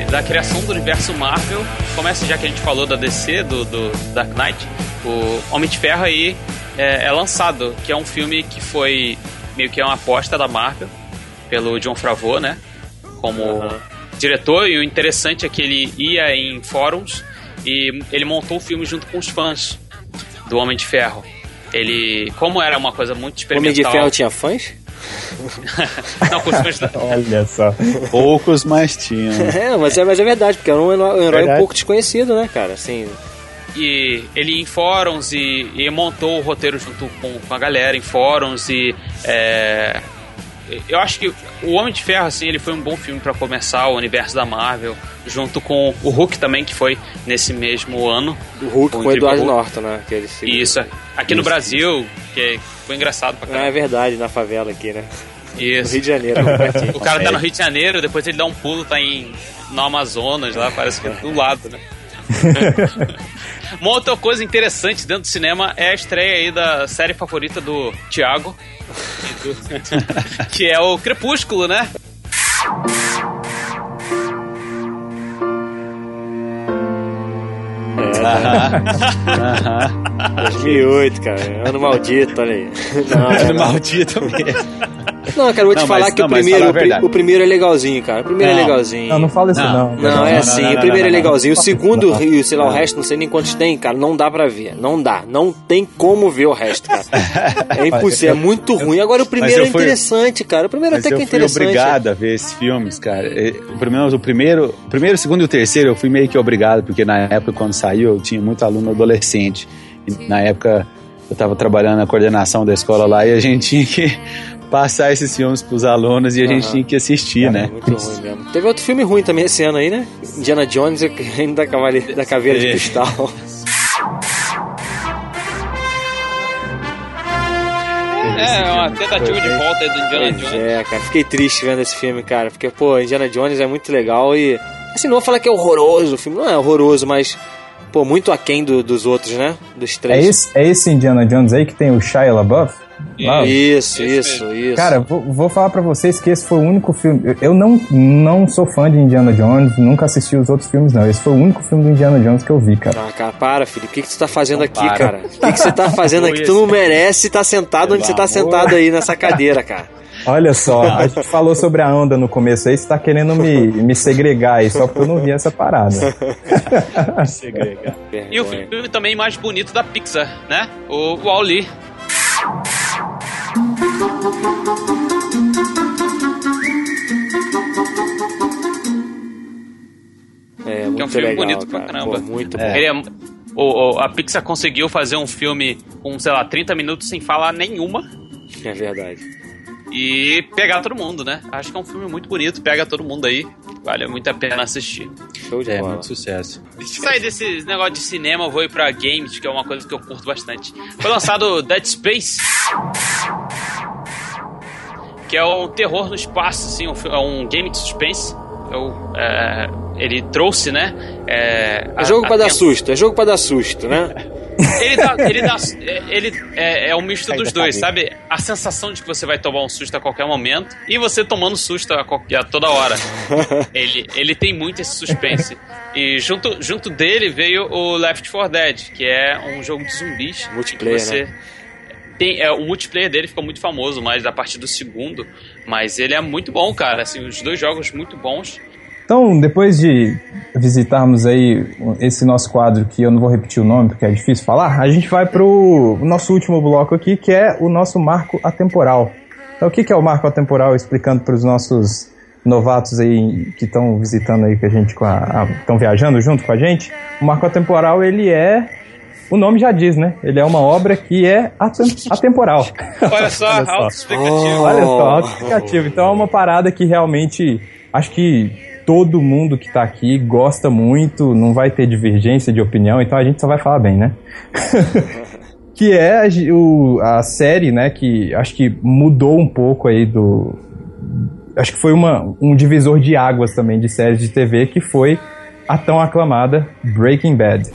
Da criação do universo Marvel, começa já que a gente falou da DC, do, do Dark Knight, o Homem de Ferro aí é, é lançado, que é um filme que foi meio que uma aposta da Marvel, pelo John Favreau, né? Como diretor. E o interessante é que ele ia em fóruns e ele montou o filme junto com os fãs do Homem de Ferro. Ele, como era uma coisa muito O experimental... Homem de Ferro tinha fãs? Não, fãs da... Olha só. Poucos, mas tinham. É, mas é, mas é verdade, porque era um herói, um herói um Verdade. pouco desconhecido, né, cara? Assim, E ele em fóruns e, e montou o roteiro junto com, com a galera em fóruns e é, eu acho que o Homem de Ferro assim ele foi um bom filme pra começar o universo da Marvel junto com o Hulk também que foi nesse mesmo ano o Hulk Com o Eduardo Hulk. Norton, né? Que se- isso aqui no Brasil que foi engraçado pra Ah, é caramba verdade, na favela aqui, né? No isso Rio de Janeiro. no o cara tá no Rio de Janeiro depois ele dá um pulo tá em no Amazonas lá parece que é do lado né Uma outra coisa interessante dentro do cinema é a estreia aí da série favorita do Thiago, do- que é o Crepúsculo, né? Aham. 2008, cara. Ano maldito, olha aí. Não, Ano não, maldito mesmo. Não, cara, eu vou te Não, falar mas- que não, o primeiro, o o primeiro é legalzinho, cara. O primeiro é Não. legalzinho. Não, não fala isso Não. não. Não, é assim, não, o primeiro não, é não. legalzinho. O segundo, e sei lá, o resto, não sei nem quantos tem, cara, não dá pra ver. Não dá. Não tem como ver o resto, cara. É impossível, é muito ruim. Agora o primeiro eu é fui- interessante, cara. O primeiro até eu que é fui interessante. obrigado a ver esses filmes, cara. Pelo menos o primeiro, o primeiro, o segundo e o terceiro eu fui meio que obrigado, porque na época quando saiu eu tinha muito aluno adolescente. E na época eu estava trabalhando na coordenação da escola lá e a gente tinha que passar esses filmes pros alunos e a gente tinha que assistir, É né? muito ruim mesmo. Teve outro filme ruim também esse ano aí, né? Indiana Jones e o Reino da, Cavale- da Caveira de É. Cristal. É, uma tentativa de volta aí do Indiana Pois Jones. é, cara. Fiquei triste vendo esse filme, cara. Porque, pô, Indiana Jones é muito legal e. Assim, não vou falar que é horroroso o filme. Não é horroroso, mas. Pô, muito aquém do, dos outros, né? Dos É três. esse, é esse Indiana Jones aí que tem o Shia LaBeouf? Isso, isso, isso. Cara, vou, vou falar pra vocês que esse foi o único filme. eu- não, não sou fã de Indiana Jones, nunca assisti os outros filmes, não. Esse foi o único filme do Indiana Jones que eu vi, cara. Ah, cara, para, filho. O que, que tu tá fazendo aqui, para. cara? O que, que você tá fazendo aqui? Tu não merece estar sentado onde você tá sentado aí nessa cadeira, cara. Olha só, a gente falou sobre a onda no começo aí, você tá querendo me, me segregar aí, só porque eu não vi essa parada. E o filme também mais bonito da Pixar, né? O Wall-E. É, muito Que é um filme legal, bonito pra cara. caramba. Pô, muito bom. É- o- o- a Pixar conseguiu fazer um filme com, sei lá, 30 minutos sem falar nenhuma É verdade. E pegar todo mundo, né? Acho que é um filme muito bonito, pega todo mundo aí. Vale muito a pena assistir. Show de É, bola. muito sucesso. Sair desse negócio de cinema, eu vou ir pra games, que é uma coisa que eu curto bastante. Foi lançado Dead Space. Que é um terror no espaço, assim, um é um game de suspense. Eu, é, ele trouxe, né? É, É jogo a- pra a dar susto, é jogo pra dar susto, né? Ele dá, ele dá, é- ele é, é um misto dos dois, sabe? A sensação de que você vai tomar um susto a qualquer momento e você tomando susto a, qualquer, a toda hora. ele, ele tem muito esse suspense. E junto, junto dele veio o Left 4 Dead, que é um jogo de zumbis. Multiplayer, você né? Tem, é, o multiplayer dele ficou muito famoso, mais a partir do segundo. Mas ele é muito bom, cara. Assim, os dois jogos muito bons. Então, depois de visitarmos aí esse nosso quadro, que eu não vou repetir o nome porque é difícil falar, a gente vai pro nosso último bloco aqui, que é o nosso marco atemporal. Então, o que que é o marco atemporal? Explicando para os nossos novatos aí que estão visitando aí com a gente, com a, estão viajando junto com a gente. O marco atemporal, ele é... O nome já diz, né? Ele é uma obra que é atem- atemporal. Olha só, Olha só. auto-explicativo. Olha só, autoexplicativo. Então é uma parada que realmente acho que todo mundo que tá aqui gosta muito, não vai ter divergência de opinião, então a gente só vai falar bem, né? que é a, o- a série, né, que acho que mudou um pouco aí do... Acho que foi uma, um divisor de águas também de séries de TV, que foi a tão aclamada Breaking Bad.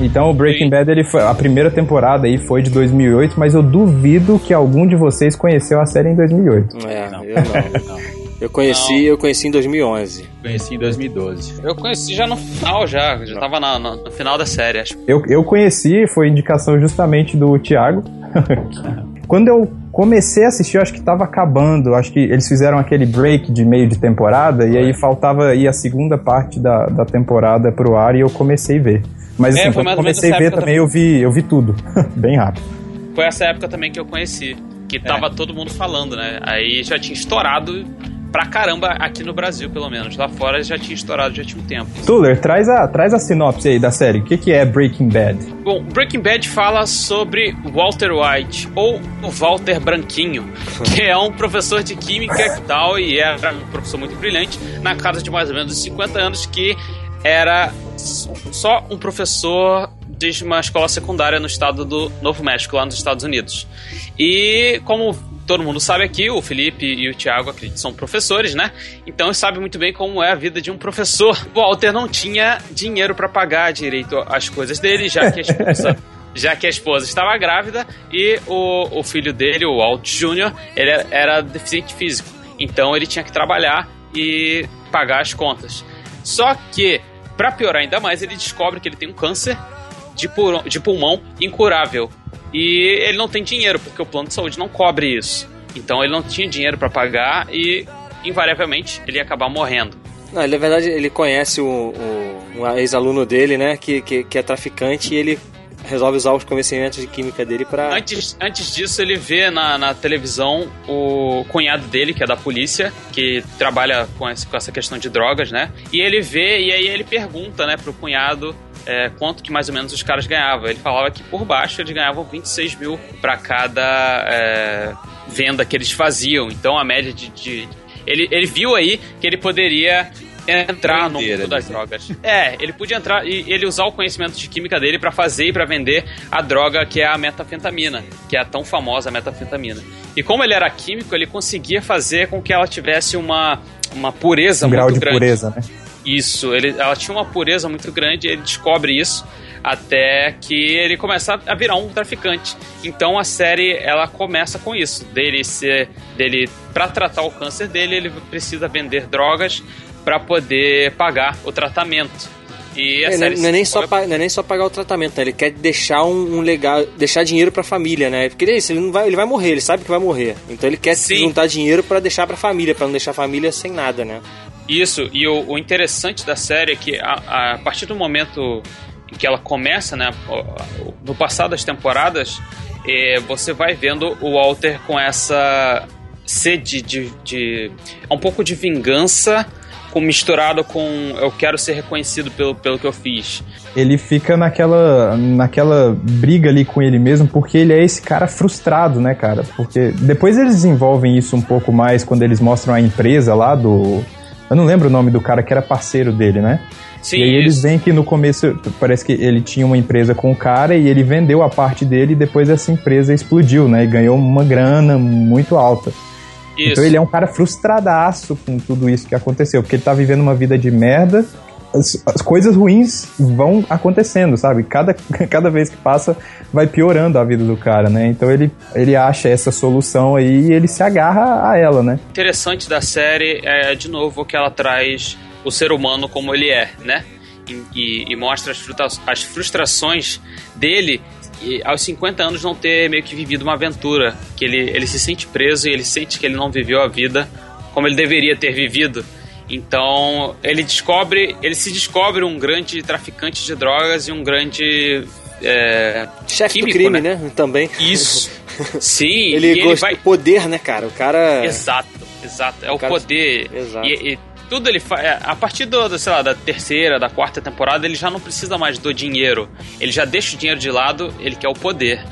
Então o Breaking Bad, ele foi, a primeira temporada aí foi de 2008, mas eu duvido que algum de vocês conheceu a série em 2008. É, eu não. Eu conheci, eu conheci em 2011. Conheci em 2012. Eu conheci já no final, já. Já tava na- na- no final da série, acho. Eu, eu conheci, foi indicação justamente do Thiago. Quando eu comecei a assistir, eu acho que tava acabando. Acho que eles fizeram aquele break de meio de temporada e aí faltava ir a segunda parte da, da temporada pro ar e eu comecei a ver. Mas É, assim, foi quando comecei a ver época também, eu vi, eu vi tudo. Bem rápido. Foi essa época também que eu conheci. Que tava todo mundo falando, né? Aí já tinha estourado pra caramba aqui no Brasil, pelo menos. Lá fora já tinha estourado, já tinha um tempo. Tuller, traz a, traz a sinopse aí da série. O que, que é Breaking Bad? Bom, Breaking Bad fala sobre Walter White, ou o Walter Branquinho, que é um professor de química e tal, e era um professor muito brilhante, na casa de mais ou menos 50 anos, que era só um professor de uma escola secundária no estado do Novo México, lá nos Estados Unidos. E como todo mundo sabe aqui, o Felipe e o Thiago acredito são professores, né? Então sabe muito bem como é a vida de um professor. O Walter não tinha dinheiro para pagar direito as coisas dele, já que a esposa já que a esposa estava grávida e o, o filho dele, o Walt Jr., ele era- deficiente físico. Então ele tinha que trabalhar e pagar as contas. Só que, para piorar ainda mais, ele descobre que ele tem um câncer de pulmão incurável. E ele não tem dinheiro, porque o plano de saúde não cobre isso. Então ele não tinha dinheiro para pagar e, invariavelmente, ele ia acabar morrendo. Não, ele, na verdade, ele conhece o, o- um ex-aluno dele, né, que, que, que é traficante e ele resolve usar os conhecimentos de química dele pra... Antes, antes disso, ele vê na, na televisão o cunhado dele, que é da polícia, que trabalha com essa, com essa questão de drogas, né? E ele vê, e aí ele pergunta, né, pro cunhado é, quanto que mais ou menos os caras ganhavam. Ele falava que por baixo eles ganhavam 26 mil pra cada é, venda que eles faziam. Então a média de. de- ele, ele viu aí que ele poderia entrar no mundo das drogas. É, ele podia entrar e ele usar o conhecimento de química dele pra fazer e pra vender a droga que é a metafetamina, que é a tão famosa metafetamina. E como ele era químico, ele conseguia fazer com que ela tivesse uma, uma pureza Um muito grau de grande. pureza, né? Isso, ele, ela tinha uma pureza muito grande, ele descobre isso até que ele começa a virar um traficante. Então a série ela começa com isso, dele ser dele para tratar o câncer dele, ele precisa vender drogas para poder pagar o tratamento. E a É, não, série não é nem só pa- não é nem só pagar o tratamento, né? Ele quer deixar um, um legal, deixar dinheiro pra família, né? Porque ele é isso, ele não vai, ele vai morrer, ele sabe que vai morrer. Então ele quer Sim. juntar dinheiro pra deixar pra família, pra não deixar a família sem nada, né? Isso, e o, o interessante da série é que a, a partir do momento em que ela começa, né, no passar das temporadas, eh, você vai vendo o Walter com essa sede de, de um pouco de vingança com, misturado com eu quero ser reconhecido pelo, pelo que eu fiz. Ele fica naquela, naquela briga ali com ele mesmo, porque ele é esse cara frustrado, né, cara? Porque depois eles desenvolvem isso um pouco mais quando eles mostram a empresa lá do. Eu não lembro o nome do cara que era parceiro dele, né? Sim, e aí eles veem que no começo parece que ele tinha uma empresa com o cara e ele vendeu a parte dele e depois essa empresa explodiu, né? E ganhou uma grana muito alta. Isso. Então ele é um cara frustradaço com tudo isso que aconteceu, porque ele tá vivendo uma vida de merda. As, as coisas ruins vão acontecendo, sabe? Cada, cada vez que passa, vai piorando a vida do cara, né? Então ele, ele acha essa solução aí e ele se agarra a ela, né? interessante da série é, de novo, que ela traz o ser humano como ele é, né? E, e- e mostra as, fruta- as frustrações dele e aos 50 anos não ter meio que vivido uma aventura. Que ele, ele se sente preso e ele sente que ele não viveu a vida como ele deveria ter vivido. Então ele descobre, ele se descobre um grande traficante de drogas e um grande é, Chefe do químico, crime, né? Também. Isso. Sim, Ele, e ele gosta vai do poder, né, cara? O cara. Exato, exato. É o cara- poder. Exato. E, e tudo ele faz. A partir do, sei lá, da terceira, da quarta temporada, ele já não precisa mais do dinheiro. Ele já deixa o dinheiro de lado, ele quer o poder.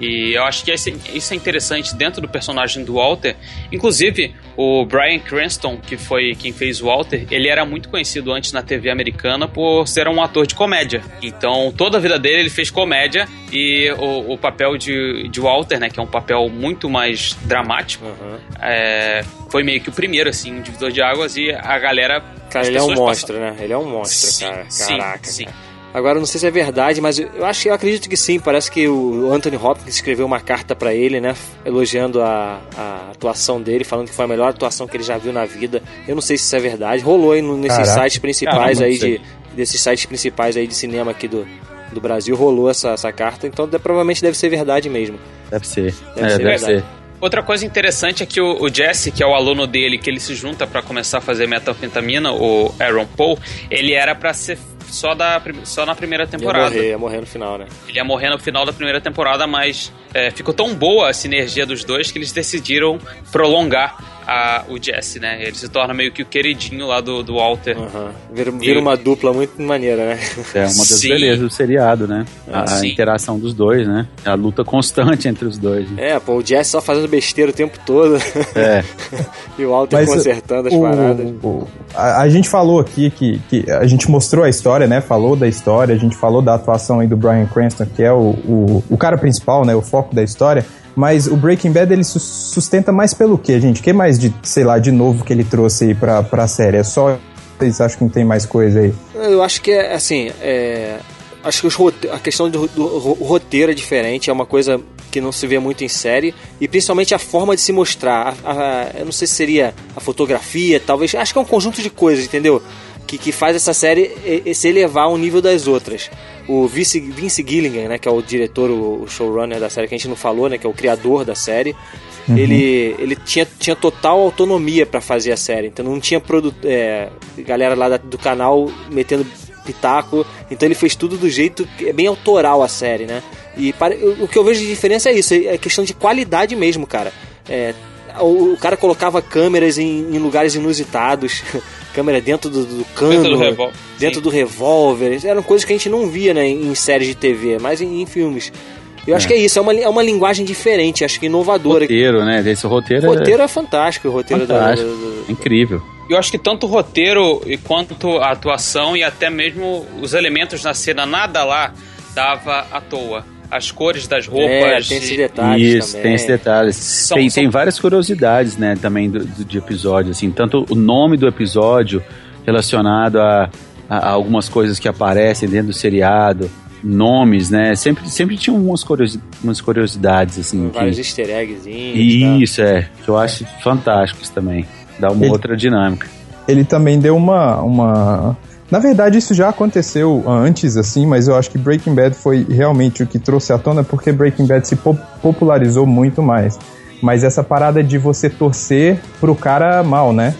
E eu acho que isso é interessante dentro do personagem do Walter. Inclusive, o Brian Cranston, que foi quem fez o Walter, ele era muito conhecido antes na TV americana por ser um ator de comédia. Então, toda a vida dele ele fez comédia e o, o papel de, de Walter, né, que é um papel muito mais dramático, Uhum. é, foi meio que o primeiro, assim, um divisor de águas e a galera... Cara, ele é um monstro, né? Ele é um monstro, Sim, cara. sim, Caraca. sim. cara. Agora, eu não sei se é verdade, mas eu acho eu acredito que sim. Parece que o Anthony Hopkins escreveu uma carta pra ele, né? Elogiando a, a atuação dele, falando que foi a melhor atuação que ele já viu na vida. Eu não sei se isso é verdade. Rolou aí nesses Caraca. sites principais Caramba, aí de. Desses sites principais aí de cinema aqui do, do Brasil, rolou essa, essa carta. Então de- provavelmente deve ser verdade mesmo. Deve ser. Deve é, ser deve verdade. ser. Outra coisa interessante é que o, o Jesse, que é o aluno dele, que ele se junta pra começar a fazer metanfetamina, o Aaron Paul, ele era pra ser só, da, só na primeira Ia temporada. morrer, ia morrer no final, né? Ele ia morrer no final da primeira temporada, mas é, ficou tão boa a sinergia dos dois que eles decidiram prolongar a- o Jesse, né? Ele se torna meio que o queridinho lá do, do Walter. Aham. Vira, vira uma dupla muito maneira, né? É uma das Sim. belezas do seriado, né? A, a Sim. interação dos dois, né? A luta constante entre os dois. né? É, pô, o Jesse só fazendo besteira o tempo todo. É. e o Walter Mas consertando as o- paradas. o- a, a gente falou aqui que, que a gente mostrou a história, né? Falou da história, a gente falou da atuação aí do Brian Cranston, que é o, o, o cara principal, né? O foco da história. Mas o Breaking Bad ele sus- sustenta mais pelo quê, gente? O que mais de, sei lá, de novo que ele trouxe aí pra, pra série? É só. Vocês acham que não tem mais coisa aí? Eu acho que é assim, é, acho que os rote- a questão do, do roteiro é diferente, é uma coisa que não se vê muito em série e principalmente a forma de se mostrar. A- a- eu não sei se seria a fotografia, talvez. Acho que é um conjunto de coisas, entendeu? Que, que faz essa série se elevar ao nível das outras. O Vince, Vince Gilligan, né, que é o diretor, o, showrunner da série, que a gente não falou, né, que é o criador da série, ele, ele tinha, tinha total autonomia pra fazer a série. Então não tinha produ é, galera lá da- do canal metendo pitaco. Então ele fez tudo do jeito que é bem autoral a série, né? E o o que eu vejo de diferença é isso, é questão de qualidade mesmo, cara. É, o, o cara colocava câmeras em, em lugares inusitados, câmera dentro do, do cano, Dentro do revólver. dentro Sim. do revólver. Eram coisas que a gente não via né, em, em séries de TV, mas em, em filmes. Eu acho que é isso, é uma, é uma linguagem diferente, acho que inovadora. Roteiro, né? Esse roteiro, O roteiro é fantástico, o é roteiro da- fantástico. do- do- incrível. Eu acho que tanto o roteiro e quanto a atuação e até mesmo os elementos na cena, nada lá dava à toa. As cores das É, roupas. tem esses detalhes Isso, também. tem esses detalhes. São- tem, são- tem várias curiosidades, né, também do, do- de episódio, assim, tanto o nome do episódio relacionado a, a- a algumas coisas que aparecem dentro do seriado, nomes, né, sempre, sempre tinha umas, curiosi- umas curiosidades, assim, Vários que, easter eggzinhos. tá? isso, é, que eu acho fantásticos também, dá uma Ele- outra dinâmica. ele também deu uma, uma. Na verdade, isso já aconteceu antes, assim, mas eu acho que Breaking Bad foi realmente o que trouxe à tona, porque Breaking Bad se po- popularizou muito mais. Mas essa parada de você torcer pro cara mal, né?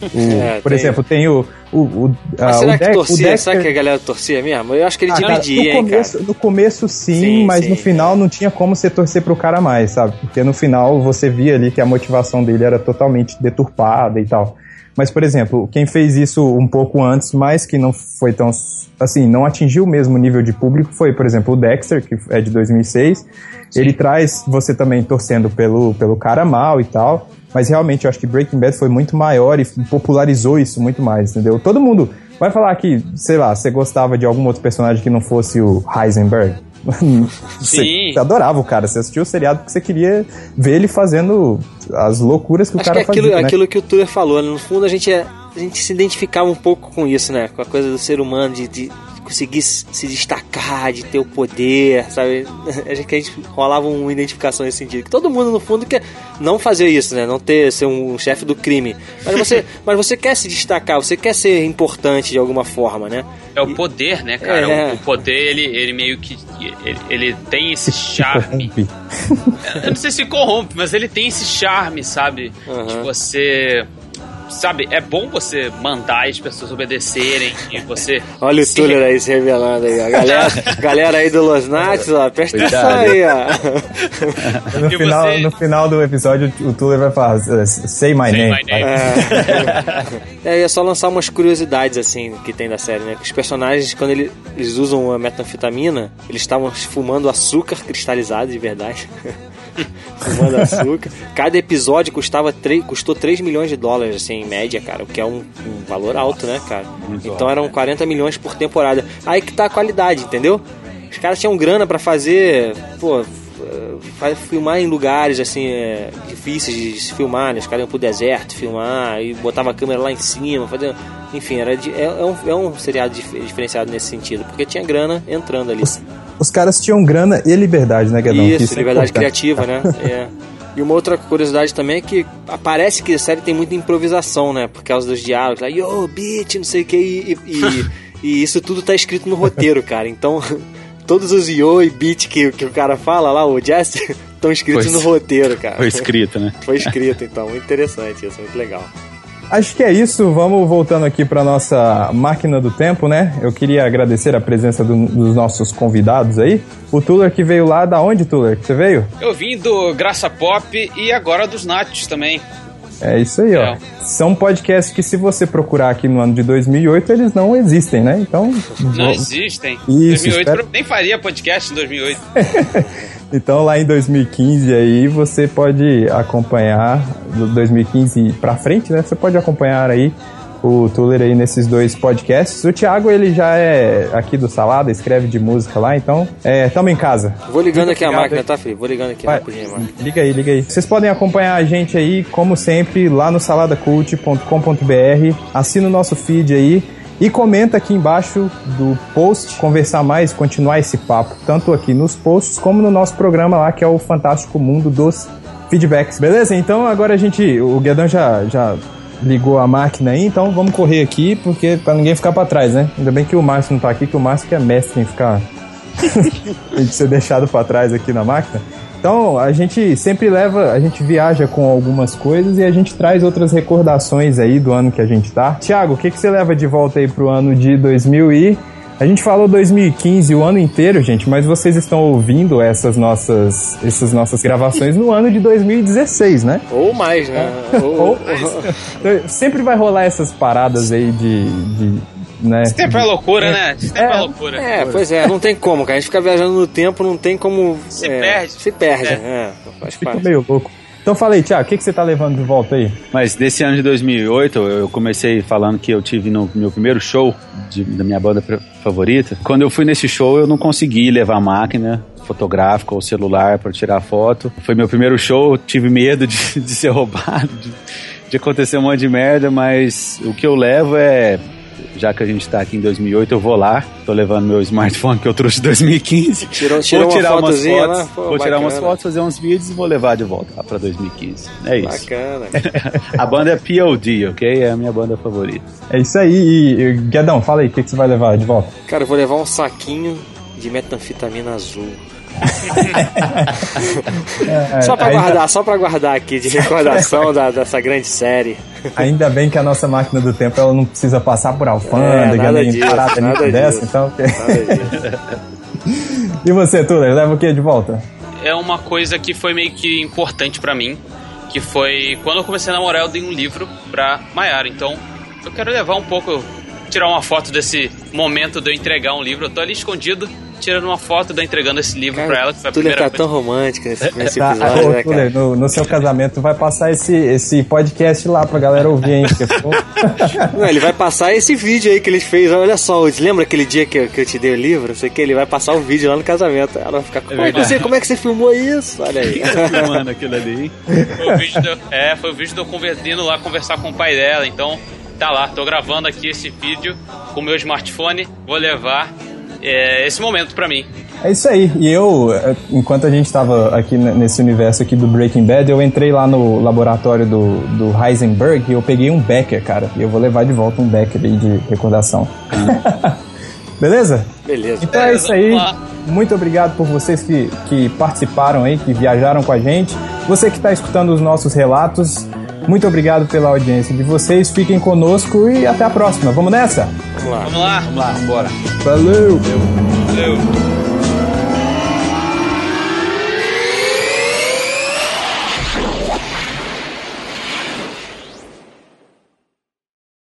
O- É, por tem- exemplo, tem o. o, o Mas ah, será o que torcia? Dexter- Será que a galera torcia mesmo? Eu acho que ele Ah, cara, dividia, no, hein, começo, cara. no começo sim, Sim, mas sim, no final não tinha como você torcer pro cara mais, sabe? Porque no final você via ali que a motivação dele era totalmente deturpada e tal. Mas, por exemplo, quem fez isso um pouco antes, mas que não foi tão. Assim, não atingiu o mesmo nível de público, foi, por exemplo, o Dexter, que é de 2006. Ele traz você também torcendo pelo, pelo cara mal e tal. Mas realmente eu acho que Breaking Bad foi muito maior e popularizou isso muito mais, entendeu? Todo mundo vai falar que, sei lá, você gostava de algum outro personagem que não fosse o Heisenberg. Você, Sim. você adorava o cara, você assistiu o seriado porque você queria ver ele fazendo as loucuras que o Acho que cara é aquilo, fazia, né? aquilo que o Tuller falou, né? no fundo a gente, é- a gente se identificava um pouco com isso, né? Com a coisa do ser humano, de, de conseguir se destacar, de ter o poder, sabe? A gente, que a gente rolava uma identificação nesse sentido. Que todo mundo, no fundo, quer não fazer isso, né? Não ter, ser um chefe do crime. Mas você, mas você quer se destacar, você quer ser importante de alguma forma, né? É o poder, né, cara? É. O, o poder, ele, ele meio que. Ele, ele tem esse charme. Eu não sei se corrompe, mas ele tem esse charme, sabe? Aham. De você. Sabe, é bom você mandar as pessoas obedecerem e você. Olha o Tuller aí se revelando aí, ó. Galera, galera aí do Los Natos, ó, presta atenção aí, ó. No E final, você- no final do episódio, o Tuller vai falar, say my Say name. my name. É, é só lançar umas curiosidades assim que tem da série, né? Que os personagens, quando ele- eles usam a metanfetamina, eles estavam fumando açúcar cristalizado de verdade. Fumando açúcar. Cada episódio custava 3, custou 3 milhões de dólares, assim, em média, cara, o que é um, um valor alto, né, cara? então eram 40 milhões por temporada. Aí que tá a qualidade, entendeu? Os caras tinham grana pra fazer, pô, filmar em lugares assim é, difíceis de se filmar, né? Os caras iam pro deserto filmar e botava a câmera lá em cima, fazia, enfim, era de- é, é um, é um seriado dif- diferenciado nesse sentido, porque tinha grana entrando ali. Os caras tinham grana e liberdade, né, Guedão? Que Isso, é liberdade importante. criativa, né? É. E uma outra curiosidade também é que parece que a série tem muita improvisação, né? Por causa dos diálogos lá, yo, bitch, não sei o que, e, e, e isso tudo tá escrito no roteiro, cara. Então, todos os yo e bitch que, que o cara fala lá, o Jesse, estão escritos Foi- no roteiro, cara. Foi escrito, né? Foi escrito, então. Muito interessante isso, muito legal. Acho que é isso. Vamos voltando aqui para nossa máquina do tempo, né? Eu queria agradecer a presença do- dos nossos convidados aí. O Tuller que veio lá, da onde, Tuller? Você veio? Eu vim do Graça Pop e agora dos Nachos também. É isso aí, ó. É. São podcasts que, se você procurar aqui no ano de 2008, eles não existem, né? Então. Não vou- existem. Isso, 2008 espero- nem faria podcast em 2008. Então lá em 2015 aí você pode acompanhar do 2015 pra frente, né? Você pode acompanhar aí o Tuller aí nesses dois podcasts. O Thiago ele já é aqui do Salada, escreve de música lá, então é, tamo em casa. Vou ligando aqui a máquina, tá, filho? Vou ligando aqui Vai, rapidinho, mano. liga aí, liga aí. Vocês podem acompanhar a gente aí, como sempre, lá no saladacult.com.br. Assina o nosso feed aí e comenta aqui embaixo do post, conversar mais, continuar esse papo, tanto aqui nos posts como no nosso programa lá, que é o Fantástico Mundo dos Feedbacks. Beleza? Então agora a gente, o Guedão já, já ligou a máquina aí, então vamos correr aqui, porque pra ninguém ficar pra trás, né? Ainda bem que o Márcio não tá aqui, que o Márcio que é mestre em ficar de ser deixado pra trás aqui na máquina. Então, a gente sempre leva, a gente viaja com algumas coisas e a gente traz outras recordações aí do ano que a gente tá. Tiago, o que, que você leva de volta aí pro ano de 2000 e... A gente falou 2015 o ano inteiro, gente, mas vocês estão ouvindo essas nossas, essas nossas gravações no ano de 2016, né? Ou mais, né? Ou, Ou- Então, sempre vai rolar essas paradas aí de... de né? Esse tempo é loucura, né? Esse tempo é, loucura. É, pois é, não tem como, cara. A gente fica viajando no tempo, não tem como. Se é, perde. Se perde, É. é. faz Fica parte. meio louco. Então falei, Tiago, o que, que você tá levando de volta aí? Mas desse ano de 2008, eu eu comecei falando que eu tive no meu primeiro show de- da minha banda favorita. Quando eu fui nesse show, eu não consegui levar máquina fotográfica ou celular para tirar foto. Foi meu primeiro show, tive medo de, de ser roubado, de, de acontecer um monte de merda, mas o que eu levo é já que a gente tá aqui em 2008, eu vou lá. Tô levando meu smartphone que eu trouxe em 2015. Tirou- tirou vou uma tirar umas fotozinha fotos, lá? Pô, vou tirar umas bacana. fotos, fazer uns vídeos e vou levar de volta lá pra 2015. É isso. Bacana. A banda é POD, ok? É a minha banda favorita. É isso aí. E, e, Guedão, fala aí, o que, que você vai levar de volta? Cara, eu vou levar um saquinho de metanfetamina azul. só pra ainda, guardar, só pra guardar aqui de recordação da- dessa grande série. ainda bem que a nossa máquina do tempo ela não precisa passar por É, alfândega, nada nem disso, parada nada nem dessa, então... E você, Tuller, leva o que de volta? É uma coisa que foi meio que importante pra mim, que foi quando eu comecei a namorar, eu dei um livro pra Mayara. Então, eu quero levar um pouco, tirar uma foto desse momento de eu entregar um livro. Eu tô ali escondido, tirando uma foto eu entregando esse livro pra ela, que foi a Tuller primeira tá vez. tão romântico nesse, nesse Tá, episódio, ô, né, cara? no, no seu casamento vai passar esse, esse podcast lá pra galera ouvir, hein? Não, ele vai passar esse vídeo aí que ele fez. Olha só, lembra aquele dia que eu, que eu te dei o livro? Não sei o que, ele vai passar o vídeo lá no casamento. Ela vai ficar, como, é que você, como é que você filmou isso? Olha aí. Filmando aquilo ali. Foi o vídeo de eu- é, foi o vídeo de eu conver- indo lá conversar com o pai dela. Então, tá lá, tô gravando aqui esse vídeo com o meu smartphone. Vou levar é, esse momento pra mim. É isso aí. E eu, eh, enquanto a gente tava aqui nesse universo aqui do Breaking Bad, eu entrei lá no laboratório do, do Heisenberg e eu peguei um Becker, cara. E eu vou levar de volta um Becker aí de recordação. Beleza? Beleza. Então é isso aí. Muito obrigado por vocês que, que participaram aí, que viajaram com a gente. Você que está escutando os nossos relatos, muito obrigado pela audiência de vocês. Fiquem conosco e até a próxima. Vamos nessa? Vamos lá. Vamos lá. Vamos lá, bora. Valeu! Valeu.